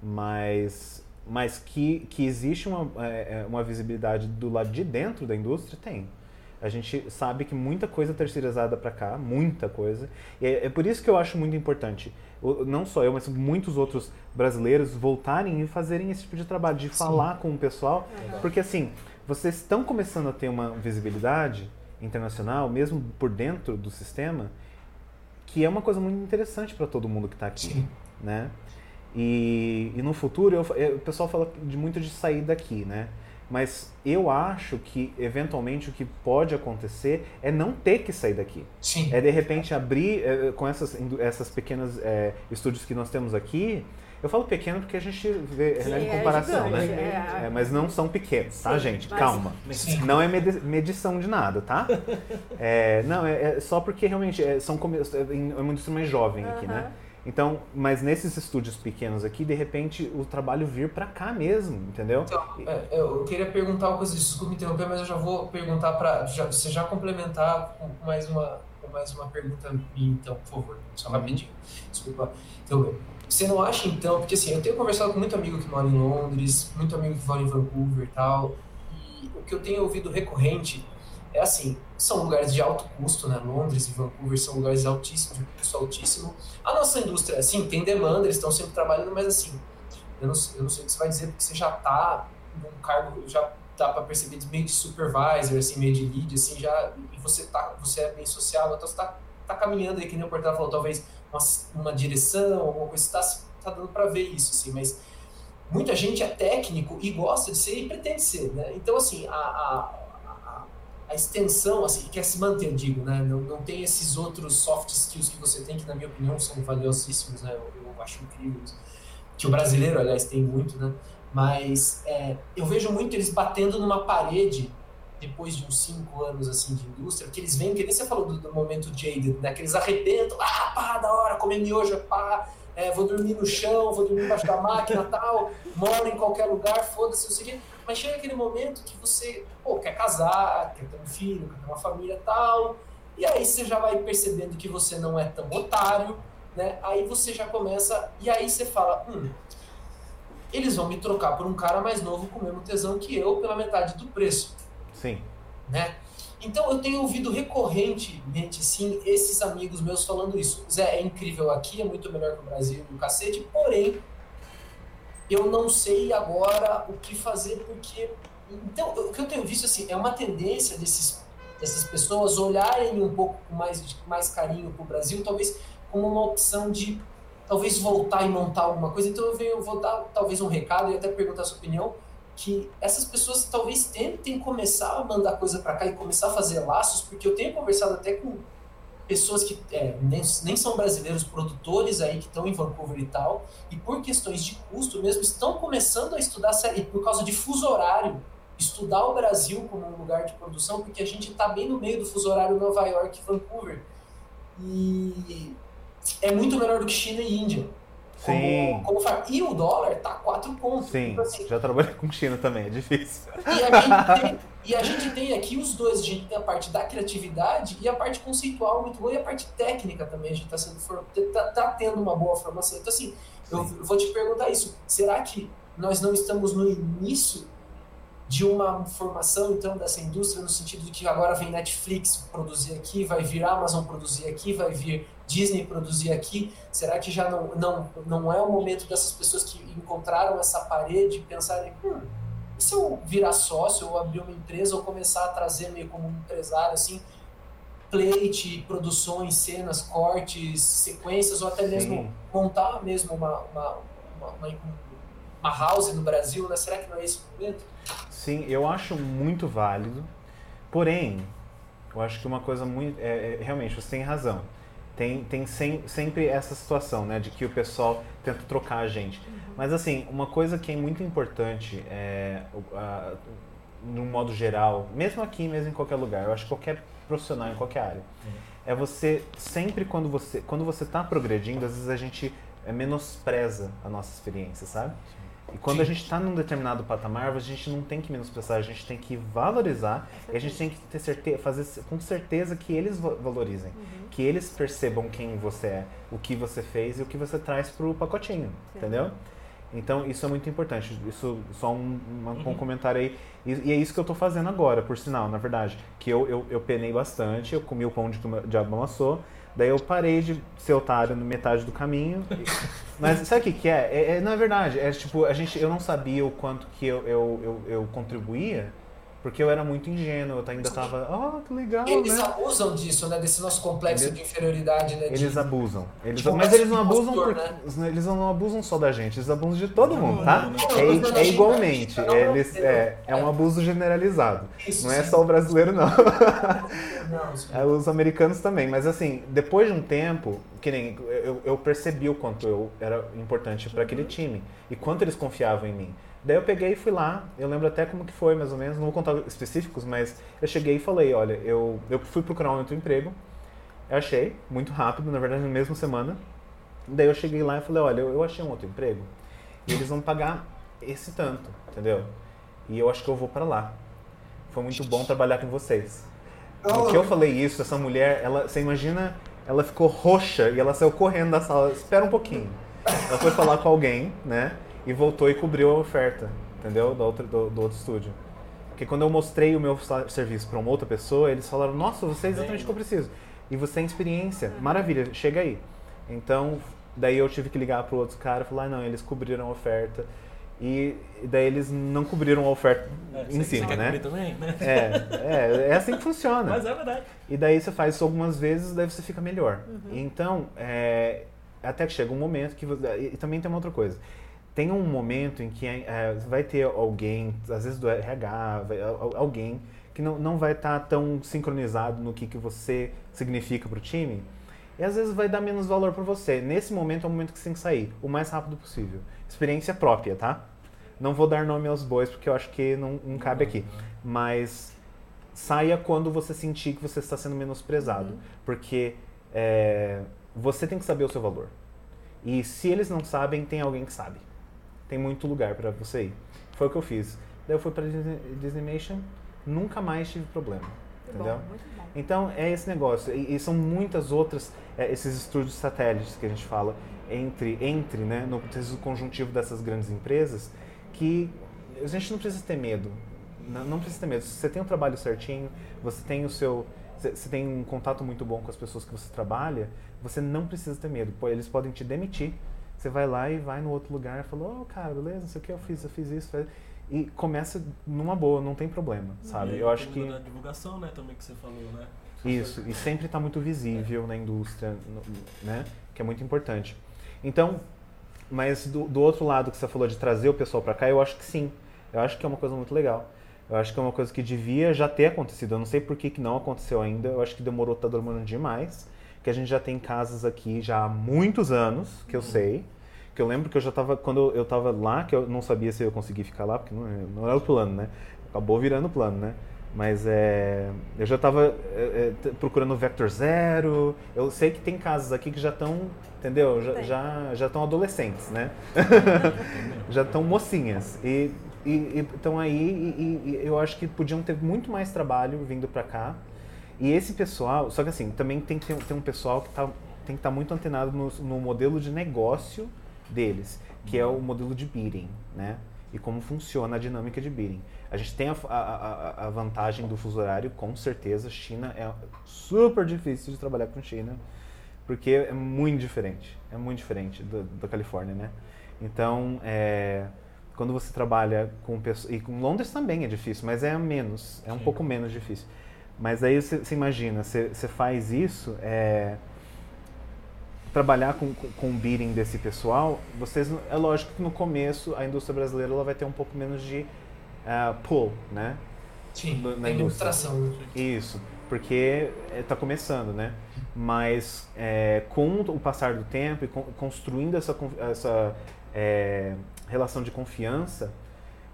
S4: Mas, mas que, que existe uma, é, é, uma visibilidade do lado de dentro da indústria, tem. A gente sabe que muita coisa é terceirizada para cá, muita coisa. E é, é por isso que eu acho muito importante, não só eu, mas muitos outros brasileiros voltarem e fazerem esse tipo de trabalho, de falar com o pessoal. Porque assim, vocês estão começando a ter uma visibilidade internacional, mesmo por dentro do sistema, que é uma coisa muito interessante para todo mundo que está aqui,
S2: Sim.
S4: né? E, e no futuro, eu, eu- o pessoal fala de muito de sair daqui, né? Mas eu acho que, eventualmente, o que pode acontecer é não ter que sair daqui.
S2: Sim.
S4: É, de repente, abrir eh, com essas, essas pequenas eh, estúdios que nós temos aqui. Eu falo pequeno porque a gente vê né, em
S3: é
S4: comparação,
S3: gigante,
S4: né?
S3: é.
S4: É, mas não são pequenos, tá,
S3: Sim,
S4: gente?
S3: mas-
S4: Calma.
S2: Sim.
S4: Não é medi- medição de nada, tá? É, não, é, é só porque realmente é, são é uma indústria mais jovem aqui, né? Então, mas nesses estúdios pequenos aqui, de repente o trabalho vir pra cá mesmo, entendeu?
S2: Então, é, eu queria perguntar uma coisa, desculpa interromper, mas eu já vou perguntar para você já complementar com mais uma, com mais uma pergunta minha, então, por favor, só
S4: Uhum.
S2: rapidinho. Desculpa. Então, você não acha então, porque assim, eu tenho conversado com muito amigo que mora em Londres, muito amigo que mora em Vancouver e tal, o que eu tenho ouvido recorrente é assim, são lugares de alto custo, né? Londres e Vancouver são lugares altíssimos, de custo altíssimo. A nossa indústria, assim, tem demanda, eles estão sempre trabalhando, mas assim, eu não, eu não sei o que você vai dizer, porque você já está num cargo, já dá para perceber meio de supervisor, assim, meio de lead, assim, já, e você, tá, você é bem social, então você está tá caminhando aí, que nem o portal falou, talvez uma, uma direção, alguma coisa, está tá dando para ver isso, assim, mas muita gente é técnico e gosta de ser e pretende ser, né? Então, assim, a, a, a, extensão, assim, quer se manter, digo, né? Não, não tem esses outros soft skills que você tem, que na minha opinião são valiosíssimos, né? Eu, eu acho incrível que o brasileiro, aliás, tem muito, né? Mas é, eu vejo muito eles batendo numa parede depois de uns cinco anos assim de indústria, que eles vêm, que nem você falou do, do momento jaded, né? Que eles arrebentam, ah, pá, da hora, comer miojo, pá, é, vou dormir no chão, vou dormir embaixo da máquina tal, moro em qualquer lugar, foda-se, não sei o quê. Mas chega aquele momento que você, pô, quer casar, quer ter um filho, quer ter uma família tal, e aí você já vai percebendo que você não é tão otário, né? Aí você já começa, e aí você fala, hum, eles vão me trocar por um cara mais novo com o mesmo tesão que eu pela metade do preço.
S4: Sim.
S2: Né? Então eu tenho ouvido recorrentemente, sim, esses amigos meus falando isso. Zé, é incrível aqui, é muito melhor que o Brasil e o cacete, porém, eu não sei agora o que fazer, porque. Então, o que eu tenho visto assim, é uma tendência desses, dessas pessoas olharem um pouco com mais, mais carinho para o Brasil, talvez como uma opção de talvez voltar e montar alguma coisa. Então eu, venho, eu vou dar talvez um recado e até perguntar a sua opinião que essas pessoas talvez tentem começar a mandar coisa para cá e começar a fazer laços, porque eu tenho conversado até com pessoas que é, nem, nem são brasileiros, produtores aí que estão em Vancouver e tal, e por questões de custo mesmo estão começando a estudar, e por causa de fuso horário, estudar o Brasil como um lugar de produção, porque a gente está bem no meio do fuso horário Nova York e Vancouver. E é muito melhor do que China e Índia.
S4: Sim.
S2: Como, como e o dólar tá 4 pontos.
S4: Sim, então, assim, já trabalhei com China também, é difícil.
S2: E a, gente tem, e a gente tem aqui os dois, a gente tem a parte da criatividade e a parte conceitual muito boa e a parte técnica também, a gente tá, sendo, tá, tá tendo uma boa formação. Então assim, eu vou te perguntar isso, será que nós não estamos no início de uma formação então dessa indústria no sentido de que agora vem Netflix produzir aqui, vai vir Amazon produzir aqui, vai vir Disney produzir aqui? Será que já não, não, não é o momento dessas pessoas que encontraram essa parede pensarem, hum, e se eu virar sócio ou abrir uma empresa ou começar a trazer meio como um empresário assim, plate, produções, cenas, cortes, sequências ou até mesmo Sim. montar mesmo uma, uma, uma, uma, uma house no Brasil, né? Será que não é esse o momento?
S4: Sim, eu acho muito válido. Porém, eu acho que uma coisa muito. É, é, realmente, você tem razão. Tem, tem sem, sempre essa situação, né? De que o pessoal tenta trocar a gente. Mas, assim, uma coisa que é muito importante, é, uh, no modo geral, mesmo aqui, mesmo em qualquer lugar, eu acho que qualquer profissional, em qualquer área, uhum. é você sempre quando você quando você está progredindo, às vezes a gente é, menospreza a nossa experiência, sabe? E quando Sim. a gente está num determinado patamar, a gente não tem que menosprezar, a gente tem que valorizar e a gente tem que ter certeza, fazer com certeza que eles valorizem, uhum. que eles percebam quem você é, o que você fez e o que você traz para o pacotinho, Sim. entendeu? Então isso é muito importante. Isso só um, um, um uhum. comentário aí. E, e, é isso que eu estou fazendo agora, por sinal, na verdade. Que eu, eu, eu penei bastante, eu comi o pão de que o diabo amassou. Daí eu parei de ser otário no metade do caminho. Mas sabe o que, que é? é? é? Não é verdade. É tipo, a gente, eu não sabia o quanto que eu, eu, eu, eu contribuía porque eu era muito ingênuo, eu ainda tava, oh, que legal,
S2: Eles
S4: né?
S2: abusam disso, né? Desse nosso complexo eles, de inferioridade, né?
S4: Eles de... abusam. Eles, tipo, mas eles não abusam porque, né? eles não abusam só da gente, eles abusam de todo mundo, tá? É, é igualmente. Eles, é, é um abuso generalizado. Não é só o brasileiro, não. É os americanos também. Mas assim, depois de um tempo, que nem eu, eu percebi o quanto eu era importante para aquele time e quanto eles confiavam em mim. Daí eu peguei e fui lá, eu lembro até como que foi, mais ou menos, não vou contar específicos, mas eu cheguei e falei, olha, eu, eu fui procurar um outro emprego, eu achei, muito rápido, na verdade, na mesma semana. Daí eu cheguei lá e falei, olha, eu, eu achei um outro emprego e eles vão pagar esse tanto, entendeu? E eu acho que eu vou para lá. Foi muito bom trabalhar com vocês. No que eu falei isso, essa mulher, ela, você imagina, ela ficou roxa e ela saiu correndo da sala. Espera um pouquinho. Ela foi falar com alguém, né? E voltou e cobriu a oferta, entendeu? Do outro, do, do outro estúdio. Porque quando eu mostrei o meu serviço para uma outra pessoa, eles falaram: Nossa, você é exatamente o que eu preciso. E você tem experiência, maravilha, chega aí. Então, daí eu tive que ligar para o outro cara e falar: ah, Não, eles cobriram a oferta. E daí eles não cobriram a oferta
S1: É,
S4: em cima, né?
S1: também, né?
S4: É, é, é assim que funciona.
S1: Mas é verdade.
S4: E daí você faz isso algumas vezes, daí você fica melhor. Então, é, até que chega um momento que. você- E também tem uma outra coisa. Tem um momento em que é, vai ter alguém, às vezes do RH, vai- al- alguém que não, não vai estar tão sincronizado no que, que você significa para o time. E às vezes vai dar menos valor para você. Nesse momento é o momento que você tem que sair, o mais rápido possível. Experiência própria, tá? Não vou dar nome aos bois porque eu acho que não, não cabe aqui. Mas saia quando você sentir que você está sendo menosprezado. Porque é, você tem que saber o seu valor. E se eles não sabem, tem alguém que sabe. Tem muito lugar para você ir. Foi o que eu fiz. Daí eu fui para Disney, Disneymation, nunca mais tive problema.
S3: Muito
S4: Entendeu?
S3: bom, muito bom.
S4: Então é esse negócio. E, e são muitas outras, é, esses estúdios satélites que a gente fala entre, entre né, no contexto conjuntivo dessas grandes empresas, que a gente não precisa ter medo. Não, não precisa ter medo. Se você tem um trabalho certinho, você tem o seu. Você tem um contato muito bom com as pessoas que você trabalha, você não precisa ter medo. Eles podem te demitir. Você vai lá e vai no outro lugar e fala, ô cara, beleza, não sei o que, eu fiz, eu fiz isso. faz-" E começa numa boa, não tem problema, sabe?
S1: E
S4: Eu acho que.
S1: Da divulgação, né, também que você falou, né?
S4: Isso, e sempre está muito visível na indústria, né? Que é muito importante. Então, mas do, do outro lado que você falou de trazer o pessoal para cá, eu acho que sim. Eu acho que é uma coisa muito legal. Eu acho que é uma coisa que devia já ter acontecido. Eu não sei por que, que não aconteceu ainda. Eu acho que demorou, tá demorando demais. Que a gente já tem casas aqui já há muitos anos, que eu sei. Que eu lembro que eu já tava, quando eu tava lá, que eu não sabia se eu conseguia ficar lá, porque não, é- não era o plano, né? Acabou virando plano, né? Mas é, eu já estava procurando o Vector Zero. Eu sei que tem casas aqui que já estão, entendeu? Já já já estão adolescentes, né? já estão mocinhas e estão aí e, e- e eu acho que podiam ter muito mais trabalho vindo para cá. E esse pessoal, só que assim, também tem que ter, um pessoal que tá, tem que estar muito antenado no, no modelo de negócio deles, que é o modelo de bidding, né? E como funciona a dinâmica de bidding. A gente tem a, a- a- vantagem do fuso horário, com certeza. China é super difícil de trabalhar com China, porque é muito diferente. É muito diferente da Califórnia, né? Então, é, quando você trabalha com pessoas. E com Londres também é difícil, mas é menos. É um
S1: Sim.
S4: pouco menos difícil. Mas aí você, você imagina, você, você faz isso. é, trabalhar com, com, o bidding desse pessoal, vocês é lógico que no começo a indústria brasileira ela vai ter um pouco menos de ah, pull, né?
S2: Sim,
S4: Na- na indústria.
S2: né?
S4: Isso, porque está começando, né? Mas é, com o passar do tempo e con- construindo essa, essa é, relação de confiança,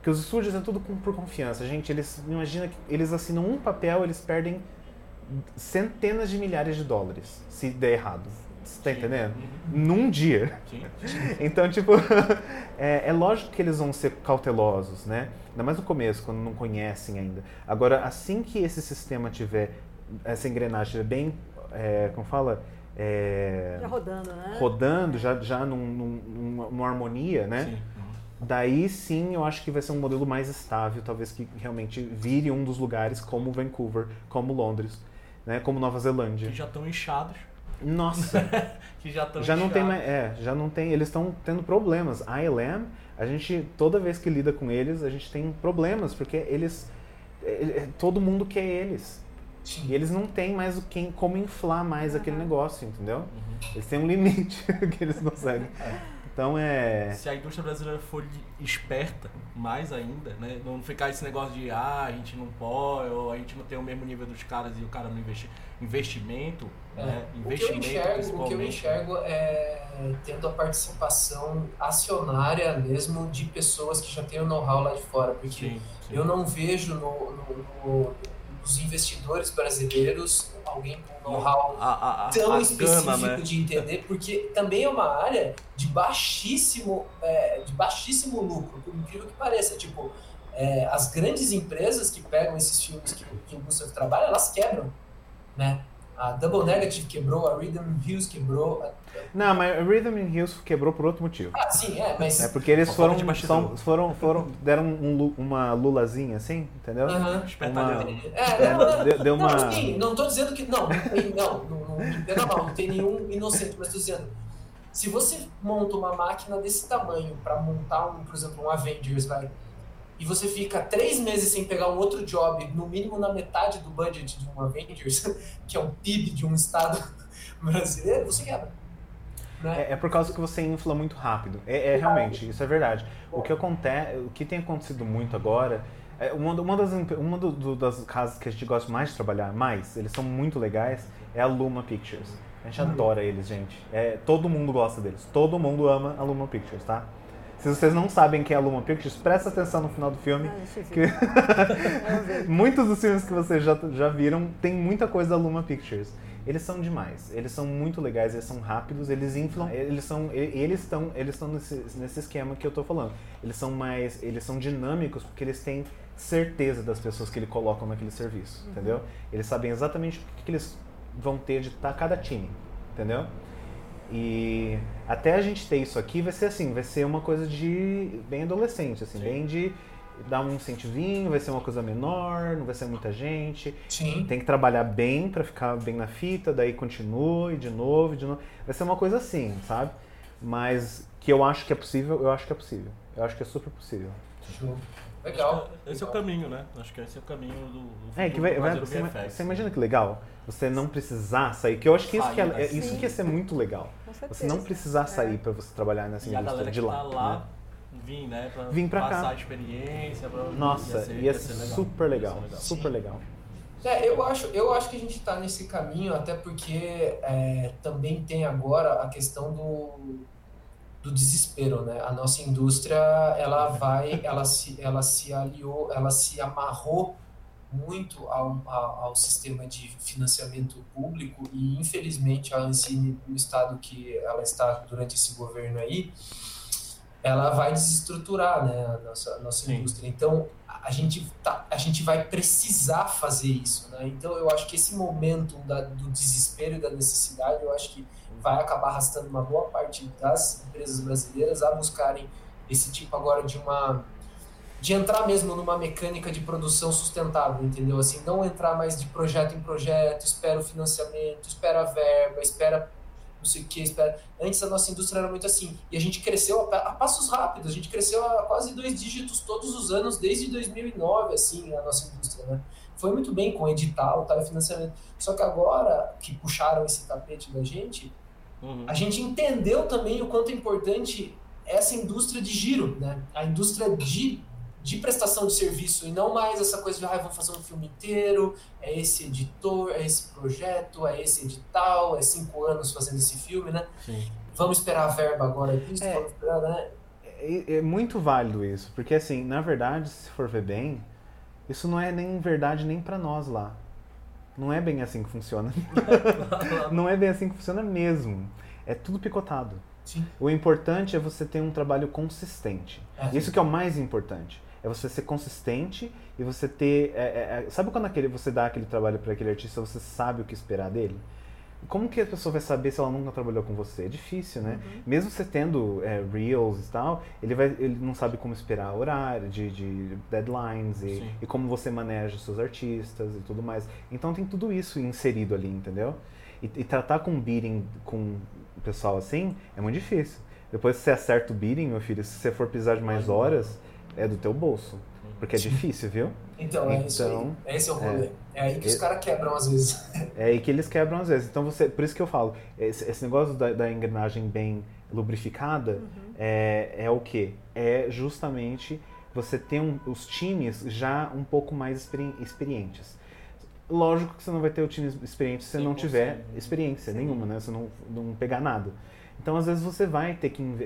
S4: que os estúdios é tudo por confiança. Gente, eles imagina que eles assinam um papel, eles perdem centenas de milhares de dólares se der errado. Você tá entendendo?
S1: Uhum.
S4: Num dia.
S1: Sim.
S4: Então, tipo, é, é lógico que eles vão ser cautelosos, né? Ainda mais no começo, quando não conhecem ainda. Agora, assim que esse sistema tiver, essa engrenagem estiver bem, é, como fala? É,
S3: Já rodando, né?
S4: rodando, já, já num, num- numa, numa harmonia, né?
S1: Sim.
S4: Daí sim eu acho que vai ser um modelo mais estável, talvez que realmente vire um dos lugares como Vancouver, como Londres, né? Como Nova Zelândia.
S1: Que já estão inchados.
S4: Nossa!
S1: Que já estão
S4: já não tem
S1: inchados.
S4: mais, é, já não tem, eles estão tendo problemas. A ILM, a gente toda vez que lida com eles, a gente tem problemas porque eles ele- todo mundo quer eles.
S2: Sim.
S4: E eles não têm mais o quem como inflar mais aquele negócio, entendeu?
S1: Uhum.
S4: Eles têm um limite que eles não seguem. Então é
S1: Se a indústria brasileira for esperta, mais ainda, né? Não ficar esse negócio de ah, a gente não pode, ou a gente não tem o mesmo nível dos caras e o cara não investe. Investimento,
S2: É,
S1: né?
S2: O que, eu
S1: Investimento
S2: enxergo, o que eu
S1: principalmente.
S2: enxergo é tendo a participação acionária mesmo de pessoas que já têm o know-how lá de fora, porque
S1: Sim, sim.
S2: eu não vejo no, no- no- nos investidores brasileiros alguém com know-how tão
S1: a
S2: específico
S1: né?
S2: de entender, porque também é uma área de baixíssimo, é, de baixíssimo lucro, por incrível que pareça. Tipo, é, as grandes empresas que pegam esses filmes que, que o Gustavo trabalha, elas quebram, né? A Double Negative quebrou, a Rhythm Hills quebrou. a-
S4: Não, mas o Rhythm Hills quebrou por outro motivo.
S2: Ah, sim, é, mas.
S4: É porque eles
S1: Uma
S4: foram, são, foram, foram, deram um uma lulazinha assim, entendeu?
S2: Aham.
S1: Espertalhão.
S2: É, não, não,
S4: Deu- deu uma-
S2: não, sim, não tô dizendo que. Não, não tem, não, não, não, não tem nenhum inocente, mas tô dizendo. Se você monta uma máquina desse tamanho pra montar, um, por exemplo, um Avengers, vai, e você fica três meses sem pegar um outro job, no mínimo na metade do budget de um Avengers, que é um PIB de um estado brasileiro, você quebra. Né?
S4: É, é por causa que você infla muito rápido. É, é realmente, isso é verdade. O que acontece, o que tem acontecido muito agora, é uma, uma das uma do- do- das casas que a gente gosta mais de trabalhar, mais, eles são muito legais, é a Luma Pictures. A gente adora eles, gente. É, todo mundo gosta deles. Todo mundo ama a Luma Pictures, tá? Se vocês não sabem quem é a Luma Pictures, presta atenção no final do filme.
S3: Ah, deixa eu ver.
S4: Que-
S3: Vamos ver.
S4: Muitos dos filmes que vocês já, já viram tem muita coisa da Luma Pictures. Eles são demais, eles são muito legais, eles são rápidos, eles inflam, eles são, eles estão, eles estão nesse, nesse esquema que eu tô falando. Eles são mais, eles são dinâmicos porque eles têm certeza das pessoas que eles colocam naquele serviço, entendeu? Eles sabem exatamente o que, que eles vão ter de tá, cada time, entendeu? E até a gente ter isso aqui vai ser assim, vai ser uma coisa de bem adolescente, assim,
S1: Sim.
S4: bem de dar um incentivinho, vai ser uma coisa menor, não vai ser muita gente.
S2: Sim.
S4: Tem que trabalhar bem pra ficar bem na fita, daí continue de novo, de novo. Vai ser uma coisa assim, sabe? Mas que eu acho que é possível, eu acho que é possível. Eu acho que é super possível.
S2: Show. Legal.
S1: Esse é o caminho, né? Acho que esse é o caminho do. do
S4: É, que vai, vai- você,
S1: VFX.
S4: você imagina que legal? Você não precisar sair, que eu acho que isso, que é,
S1: né?
S4: é- isso que ia ser muito legal.
S3: Com
S4: Você não precisar
S3: É.
S4: sair pra você trabalhar nessa
S1: E
S4: indústria de lá.
S1: tá lá
S4: né?
S1: vir, né? Pra,
S4: Vim pra cá.
S1: passar a experiência. Pra,
S4: Nossa,
S1: ia ser,
S4: ia
S1: ia
S4: ser
S1: ser legal.
S4: super legal,
S1: Ia ser
S4: super legal.
S2: É, eu acho, eu acho que a gente está nesse caminho, até porque é, também tem agora a questão do, do desespero, né? A nossa indústria, ela vai, ela se, ela se aliou, ela se amarrou muito ao, ao, ao sistema de financiamento público e, infelizmente, a Ancine, no estado que ela está durante esse governo aí, ela vai desestruturar, né, a nossa, a nossa
S1: Sim.
S2: indústria. Então, a gente, tá, a gente vai precisar fazer isso, né? Então, eu acho que esse momento da, do desespero e da necessidade, eu acho que vai acabar arrastando uma boa parte das empresas brasileiras a buscarem esse tipo agora de uma de entrar mesmo numa mecânica de produção sustentável, entendeu? Assim, não entrar mais de projeto em projeto, espera o financiamento, espera a verba, espera não sei o que, espera. Antes a nossa indústria era muito assim, e a gente cresceu a, a passos rápidos, a gente cresceu a quase dois dígitos todos os anos, desde 2009, assim, a nossa indústria, né? Foi muito bem com edital, tal, financiamento. Só que agora que puxaram esse tapete da gente,
S1: Uhum.
S2: a gente entendeu também o quanto é importante essa indústria de giro, né? A indústria de, de prestação de serviço e não mais essa coisa de, ah, vamos fazer um filme inteiro, é esse editor, é esse projeto, é esse edital, é cinco anos fazendo esse filme, né?
S1: Sim.
S2: Vamos esperar a verba agora disso,
S3: É.
S2: vamos esperar, né?
S4: É, é muito válido isso, porque assim, na verdade, se for ver bem, isso não é nem verdade nem pra nós lá. Não é bem assim que funciona. não é bem assim que funciona mesmo. É tudo picotado.
S2: Sim.
S4: O importante é você ter um trabalho consistente.
S2: É.
S4: Isso que é o mais importante. É você ser consistente e você ter. é, é, é, sabe quando aquele, você dá aquele trabalho para aquele artista, você sabe o que esperar dele? Como que a pessoa vai saber se ela nunca trabalhou com você? É difícil, né? Mesmo você tendo é, reels e tal, ele, vai, ele não sabe como esperar horário, de, de deadlines e, e como você maneja os seus artistas e tudo mais. Então tem tudo isso inserido ali, entendeu? E, e tratar com bidding com o pessoal assim é muito difícil. Depois que você acerta o bidding, meu filho, se você for precisar de mais horas, é do teu bolso. Porque é difícil, viu?
S2: Então, é isso aí.
S4: Então,
S2: Esse é o rolê. É, aí que os
S4: É-
S2: caras quebram às vezes.
S4: É aí que eles quebram às vezes. Então você, por isso que eu falo, esse, esse negócio da, da engrenagem bem lubrificada é, é o que? É justamente você ter um- os times já um pouco mais experi- experientes. Lógico que você não vai ter o time experiente se você não
S1: 100%,
S4: tiver experiência
S1: Sim.
S4: nenhuma, né? Se não, não pegar nada. Então, às vezes, você vai ter que. É,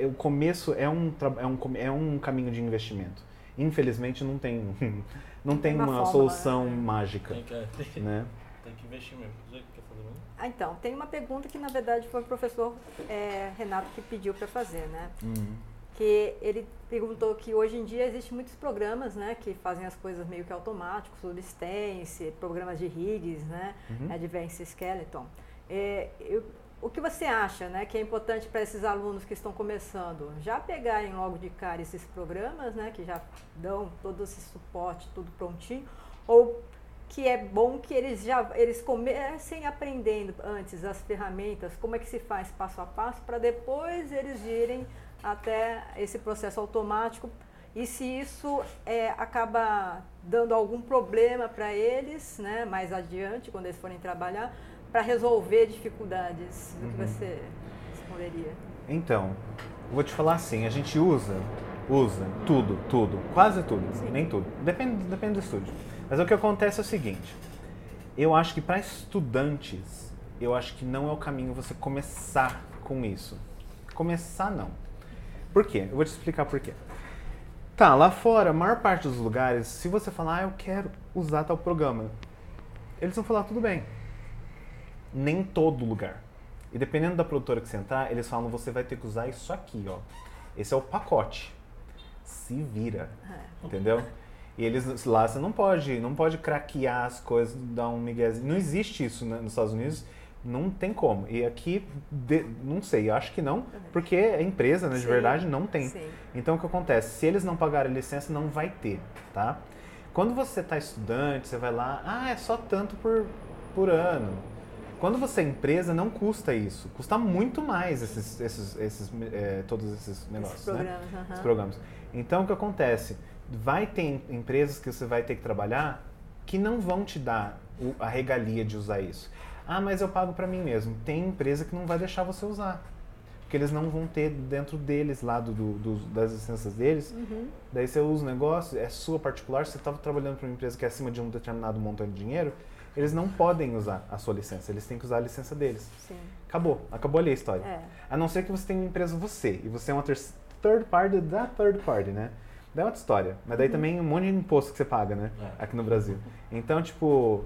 S4: é- é- o começo é um, é, um, é um caminho de investimento. Infelizmente, não tem, não tem
S3: Uma
S4: uma, solução
S3: né?
S4: mágica.
S1: Tem que, tem,
S4: Né?
S1: tem que investir mesmo. Quer fazer mesmo?
S3: Ah, então, tem uma pergunta que na verdade foi o professor é, Renato que pediu para fazer, né?
S4: Hum.
S3: que ele perguntou que hoje em dia existem muitos programas, né, que fazem as coisas meio que automáticos, Substance, programas de rigs, né,
S4: Uhum.
S3: Advanced Skeleton. É, eu- o que você acha, né, que é importante para esses alunos que estão começando? Já pegarem logo de cara esses programas, né, que já dão todo esse suporte, tudo prontinho, ou que é bom que eles já eles comecem aprendendo antes as ferramentas, como é que se faz passo a passo, para depois eles irem até esse processo automático e se isso é, acaba dando algum problema para eles, né, mais adiante, quando eles forem trabalhar, para resolver dificuldades, o que
S4: Uhum.
S3: você responderia?
S4: Então, vou te falar assim, a gente usa, usa tudo, tudo, quase tudo,
S3: Sim.
S4: nem tudo, depende, depende do estúdio. Mas o que acontece é o seguinte, eu acho que para estudantes, eu acho que não é o caminho você começar com isso. Começar não. Por quê? Eu vou te explicar por quê. Tá, lá fora, a maior parte dos lugares, se você falar, ah, eu quero usar tal programa, eles vão falar, tudo bem. Nem todo lugar. E dependendo da produtora que você entrar, eles falam, você vai ter que usar isso aqui, ó. Esse é o pacote. Se vira. Entendeu? E eles lá você não pode, não pode craquear as coisas, dar um miguezinho. Não existe isso né, nos Estados Unidos, não tem como. E aqui, de- não sei, eu acho que não, porque a empresa, né, de
S3: Sim,
S4: verdade, não tem.
S3: Sim.
S4: Então o que acontece? Se eles não pagarem licença, não vai ter, tá? Quando você está estudante, você vai lá, ah, é só tanto por, por ano. Quando você é empresa, não custa isso. Custa muito mais esses, esses, esses, eh, todos esses negócios,
S3: Esses
S4: né?
S3: programas, aham.
S4: Esses programas. Então o que acontece? Vai ter em- empresas que você vai ter que trabalhar que não vão te dar a regalia de usar isso. Ah, mas eu pago para mim mesmo. Tem empresa que não vai deixar você usar. Porque eles não vão ter dentro deles, lá do, do- das licenças deles.
S3: Uhum.
S4: Daí você usa o negócio, é sua particular, você estava trabalhando para uma empresa que é acima de um determinado montante de dinheiro, eles não podem usar a sua licença, eles têm que usar a licença deles.
S3: Sim.
S4: Acabou, acabou ali a história.
S3: É.
S4: A não ser que você tenha uma empresa você, e você é uma ter- third party da third party, né? Daí é outra história. Mas daí também um monte de imposto que você paga, né?
S1: É.
S4: Aqui no Brasil. Então, tipo,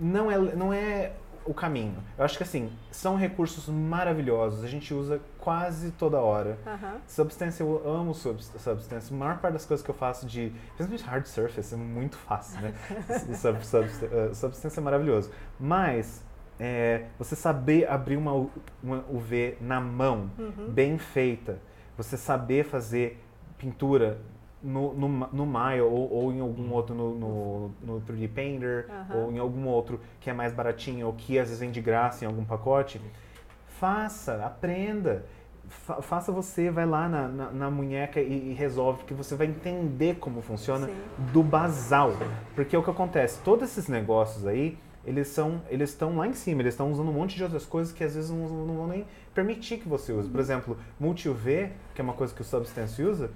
S4: não é, não é o caminho. Eu acho que assim, são recursos maravilhosos, a gente usa quase toda hora.
S3: Aham.
S4: Substance, eu amo subs- Substance. A maior parte das coisas que eu faço de. Principalmente hard surface, é muito fácil, né? Sub, subst- uh, substance é maravilhoso. Mas. é, você saber abrir uma, uma UV na mão,
S3: Uhum.
S4: bem feita, você saber fazer pintura no, no, no Maya ou, ou em algum outro, no, no, no 3D Painter,
S3: Aham.
S4: ou em algum outro que é mais baratinho, ou que às vezes vem de graça em algum pacote, faça, aprenda. Fa- faça você, vai lá na, na, na munheca e, e resolve, porque você vai entender como funciona
S3: Sim.
S4: do basal. Porque o que acontece, todos esses negócios aí, eles são, eles estão lá em cima, eles estão usando um monte de outras coisas que às vezes não, não vão nem permitir que você use. Por exemplo, multi-UV, que é uma coisa que o Substance usa,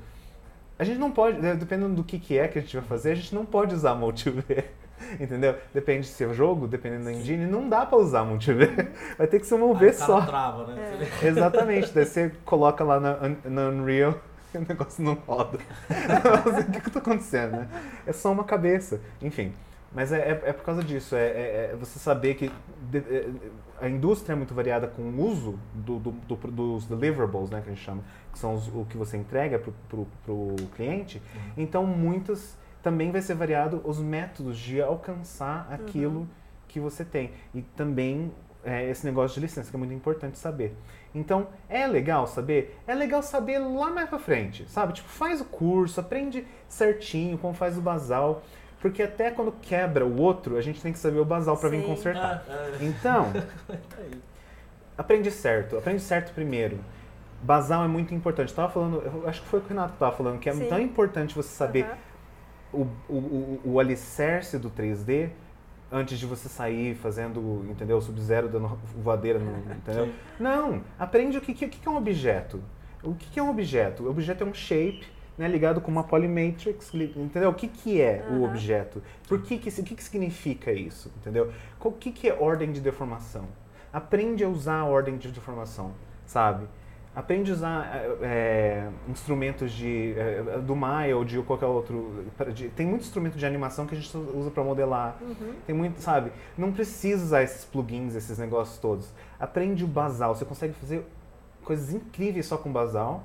S4: a gente não pode, né, dependendo do que, que é que a gente vai fazer, a gente não pode usar multi-UV. Entendeu? Depende se é jogo, dependendo da engine, não dá pra usar multi-UV. Vai ter que ser uma
S1: cara
S4: só.
S1: trava, né?
S3: É.
S4: Exatamente, daí você coloca lá na, na Unreal e o negócio não roda. o que que tá acontecendo, né? É só uma cabeça. Enfim, mas é, é, é por causa disso, é, é- é você saber que de- é- a indústria é muito variada com o uso do, do- do- dos deliverables, né, que a gente chama, que são os- o que você entrega pro, pro, pro cliente. Então, muitas também vai ser variado os métodos de alcançar aquilo que você tem. E também é, esse negócio de licença, que é muito importante saber. Então, é legal saber? É legal saber lá mais pra frente, sabe? Tipo, faz o curso, aprende certinho como faz o basal. Porque até quando quebra o outro, a gente tem que saber o basal pra vir consertar.
S1: É, é.
S4: Então,
S1: Tá aí.
S4: aprende certo, aprende certo primeiro. Basal é muito importante. Eu tava falando, eu acho que foi o que o Renato que tava falando, que é
S3: Sim.
S4: tão importante você saber
S3: Aham.
S4: o, o, o, o alicerce do 3D antes de você sair fazendo, entendeu? Sub-zero dando voadeira, no, entendeu? Não, aprende o que, que, que é um objeto. O que, que é um objeto? O objeto é um shape né, ligado com uma polymatrix, entendeu? O que, que é o
S3: Aham.
S4: objeto? Por que que, o que, que significa isso, entendeu? O que, que é ordem de deformação? Aprende a usar a ordem de deformação, sabe? Aprende a usar é, instrumentos de, é, do Maya ou de qualquer outro. de- tem muito instrumento de animação que a gente usa para modelar.
S3: Uhum.
S4: Tem muito, sabe? Não precisa usar esses plugins, esses negócios todos. Aprende o basal. Você consegue fazer coisas incríveis só com basal.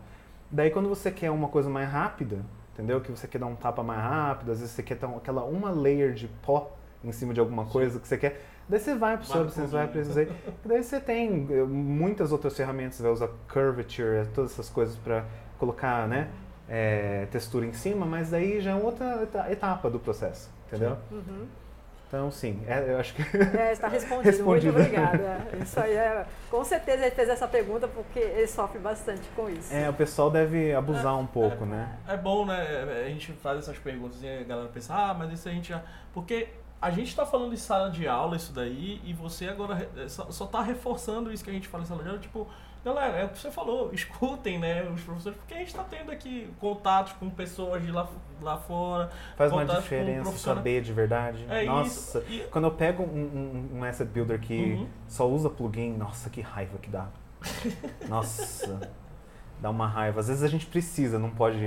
S4: Daí quando você quer uma coisa mais rápida, entendeu? Que você quer dar um tapa mais rápido, às vezes você quer dar aquela uma layer de pó em cima de alguma coisa que você quer. Daí você vai pro Substance, vai isso aí. Daí você tem eh, muitas outras ferramentas, você vai usar curvature, todas essas coisas para colocar, né, é, textura em cima, mas daí já é outra etapa do processo, entendeu?
S3: Uhum.
S4: Então, sim, é, eu acho que.
S3: É, está respondido. respondido. Muito obrigada. Isso aí é. Com certeza ele fez essa pergunta porque ele sofre bastante com isso.
S4: É, o pessoal deve abusar é, um pouco,
S1: é,
S4: né?
S1: É bom, né? A gente faz essas perguntas e a galera pensa, ah, mas isso a gente já. Porque a gente está falando de sala de aula, isso daí, e você agora só está reforçando isso que a gente fala em sala de aula, tipo Galera, é o que você falou, escutem, né, os professores, porque a gente está tendo aqui contatos com pessoas de lá, lá fora.
S4: Faz uma diferença saber de verdade. É nossa, isso. Quando eu pego um, um, um asset builder que uhum. só usa plugin, nossa, que raiva que dá. nossa dá uma raiva. Às vezes a gente precisa, não pode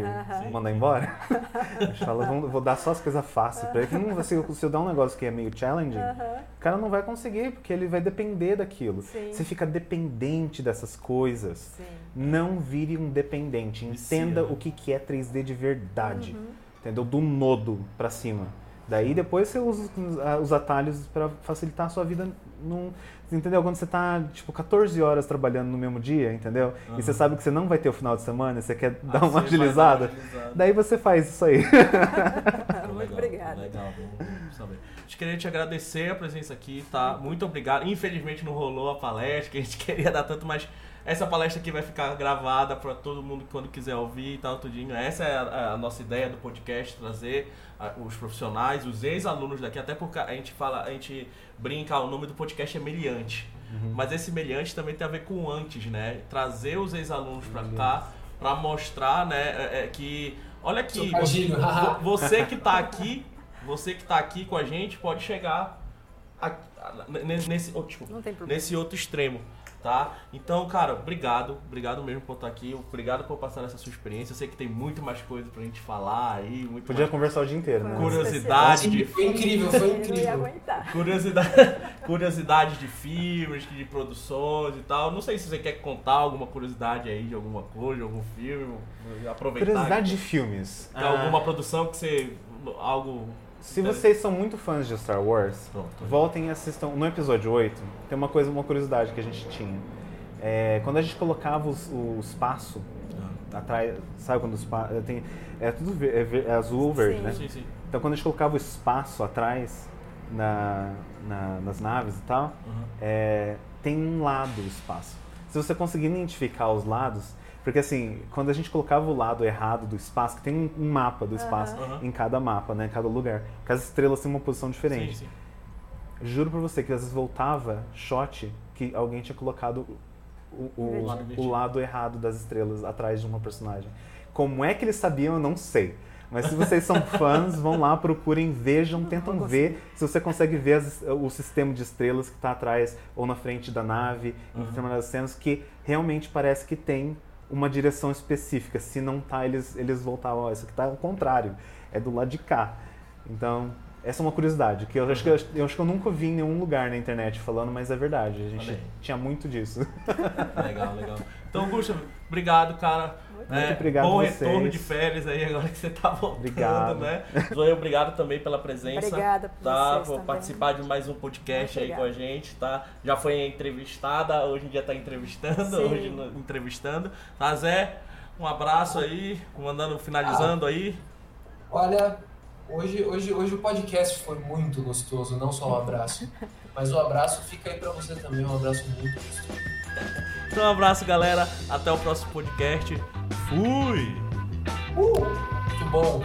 S4: mandar embora. a gente fala, vou, vou dar só as coisas fáceis para ele. Não, se, se eu dar um negócio que é meio challenging, o cara não vai conseguir, porque ele vai depender daquilo. Sim. Você fica dependente dessas coisas. Sim. Não vire um dependente. Entenda o que, que é 3D de verdade. Uhum. Entendeu? Do nodo para cima. Daí depois você usa os atalhos para facilitar a sua vida num, entendeu? Quando você tá, tipo, 14 horas trabalhando no mesmo dia, entendeu? Uhum. E você sabe que você não vai ter o final de semana, você quer ah, dar uma agilizada, daí você faz isso aí.
S3: Muito obrigada.
S1: Legal, vamos saber. A gente queria te agradecer a presença aqui, tá? Muito obrigado. Infelizmente não rolou a palestra, que a gente queria dar tanto, mas essa palestra aqui vai ficar gravada para todo mundo quando quiser ouvir e tal, tudinho. Essa é a, a nossa ideia do podcast, trazer os profissionais, os ex-alunos daqui, até porque a gente fala, a gente brinca, o nome do podcast é Meliante. Uhum. Mas esse Meliante também tem a ver com antes, né? Trazer os ex-alunos para cá, para mostrar, né, é, é, que olha aqui, você, você que está aqui, você que está aqui com a gente pode chegar a, nesse, oh, desculpa, nesse outro extremo tá? Então, cara, obrigado, obrigado mesmo por estar aqui, obrigado por passar essa sua experiência. Eu sei que tem muito mais coisa pra gente falar aí, muito
S4: Podia conversar o dia inteiro, né?
S1: Curiosidade de
S2: Foi incrível, foi incrível.
S1: Curiosidade, curiosidade de filmes, de produções e tal. Não sei se você quer contar alguma curiosidade aí de alguma coisa, de algum filme, aproveitar.
S4: Curiosidade de filmes.
S1: ah. alguma produção que você algo
S4: se vocês são muito fãs de Star Wars, Pronto, voltem e assistam. No episódio 8, tem uma coisa, uma curiosidade que a gente tinha. É, quando a gente colocava os, o espaço ah. atrás, sabe quando o espaço. Tem, é tudo é, é azul ou verde,
S1: sim.
S4: né?
S1: Sim, sim.
S4: Então quando a gente colocava o espaço atrás na, na nas naves e tal, uhum. é, tem um lado o espaço. Se você conseguir identificar os lados, porque assim, quando a gente colocava o lado errado do espaço, que tem um mapa do espaço uhum. em cada mapa, né, em cada lugar, que as estrelas têm uma posição diferente. Sim, sim. Juro pra você que às vezes voltava shot que alguém tinha colocado o, o, lado, o lado errado das estrelas atrás de uma personagem. Como é que eles sabiam, eu não sei. Mas se vocês são fãs, vão lá, procurem, vejam, tentam ver se você consegue ver as, o sistema de estrelas que está atrás ou na frente da nave, uhum. em determinadas cenas, que realmente parece que tem uma direção específica. Se não tá, eles, eles voltavam, ó, isso aqui tá ao contrário, é do lado de cá. Então, essa é uma curiosidade, que eu acho que eu, eu acho que eu nunca vi em nenhum lugar na internet falando, mas é verdade, a gente tinha muito disso.
S1: Legal, legal. Então, Gustavo, obrigado, cara.
S4: Muito é, obrigado
S1: Bom retorno de férias aí agora que você está voltando, obrigado. né? Zoe, obrigado também pela presença.
S3: Obrigada por
S1: tá? Por participar de mais um podcast aí com a gente, tá? Já foi entrevistada, hoje em dia está entrevistando, Sim. hoje no, entrevistando. Tá, Zé? Um abraço aí, mandando, finalizando ah, aí.
S2: Olha, hoje, hoje, hoje o podcast foi muito gostoso, não só um abraço. Mas o abraço fica aí para você também, um abraço muito gostoso.
S1: Então, um abraço, galera. Até o próximo podcast. Fui!
S2: Uh, muito bom.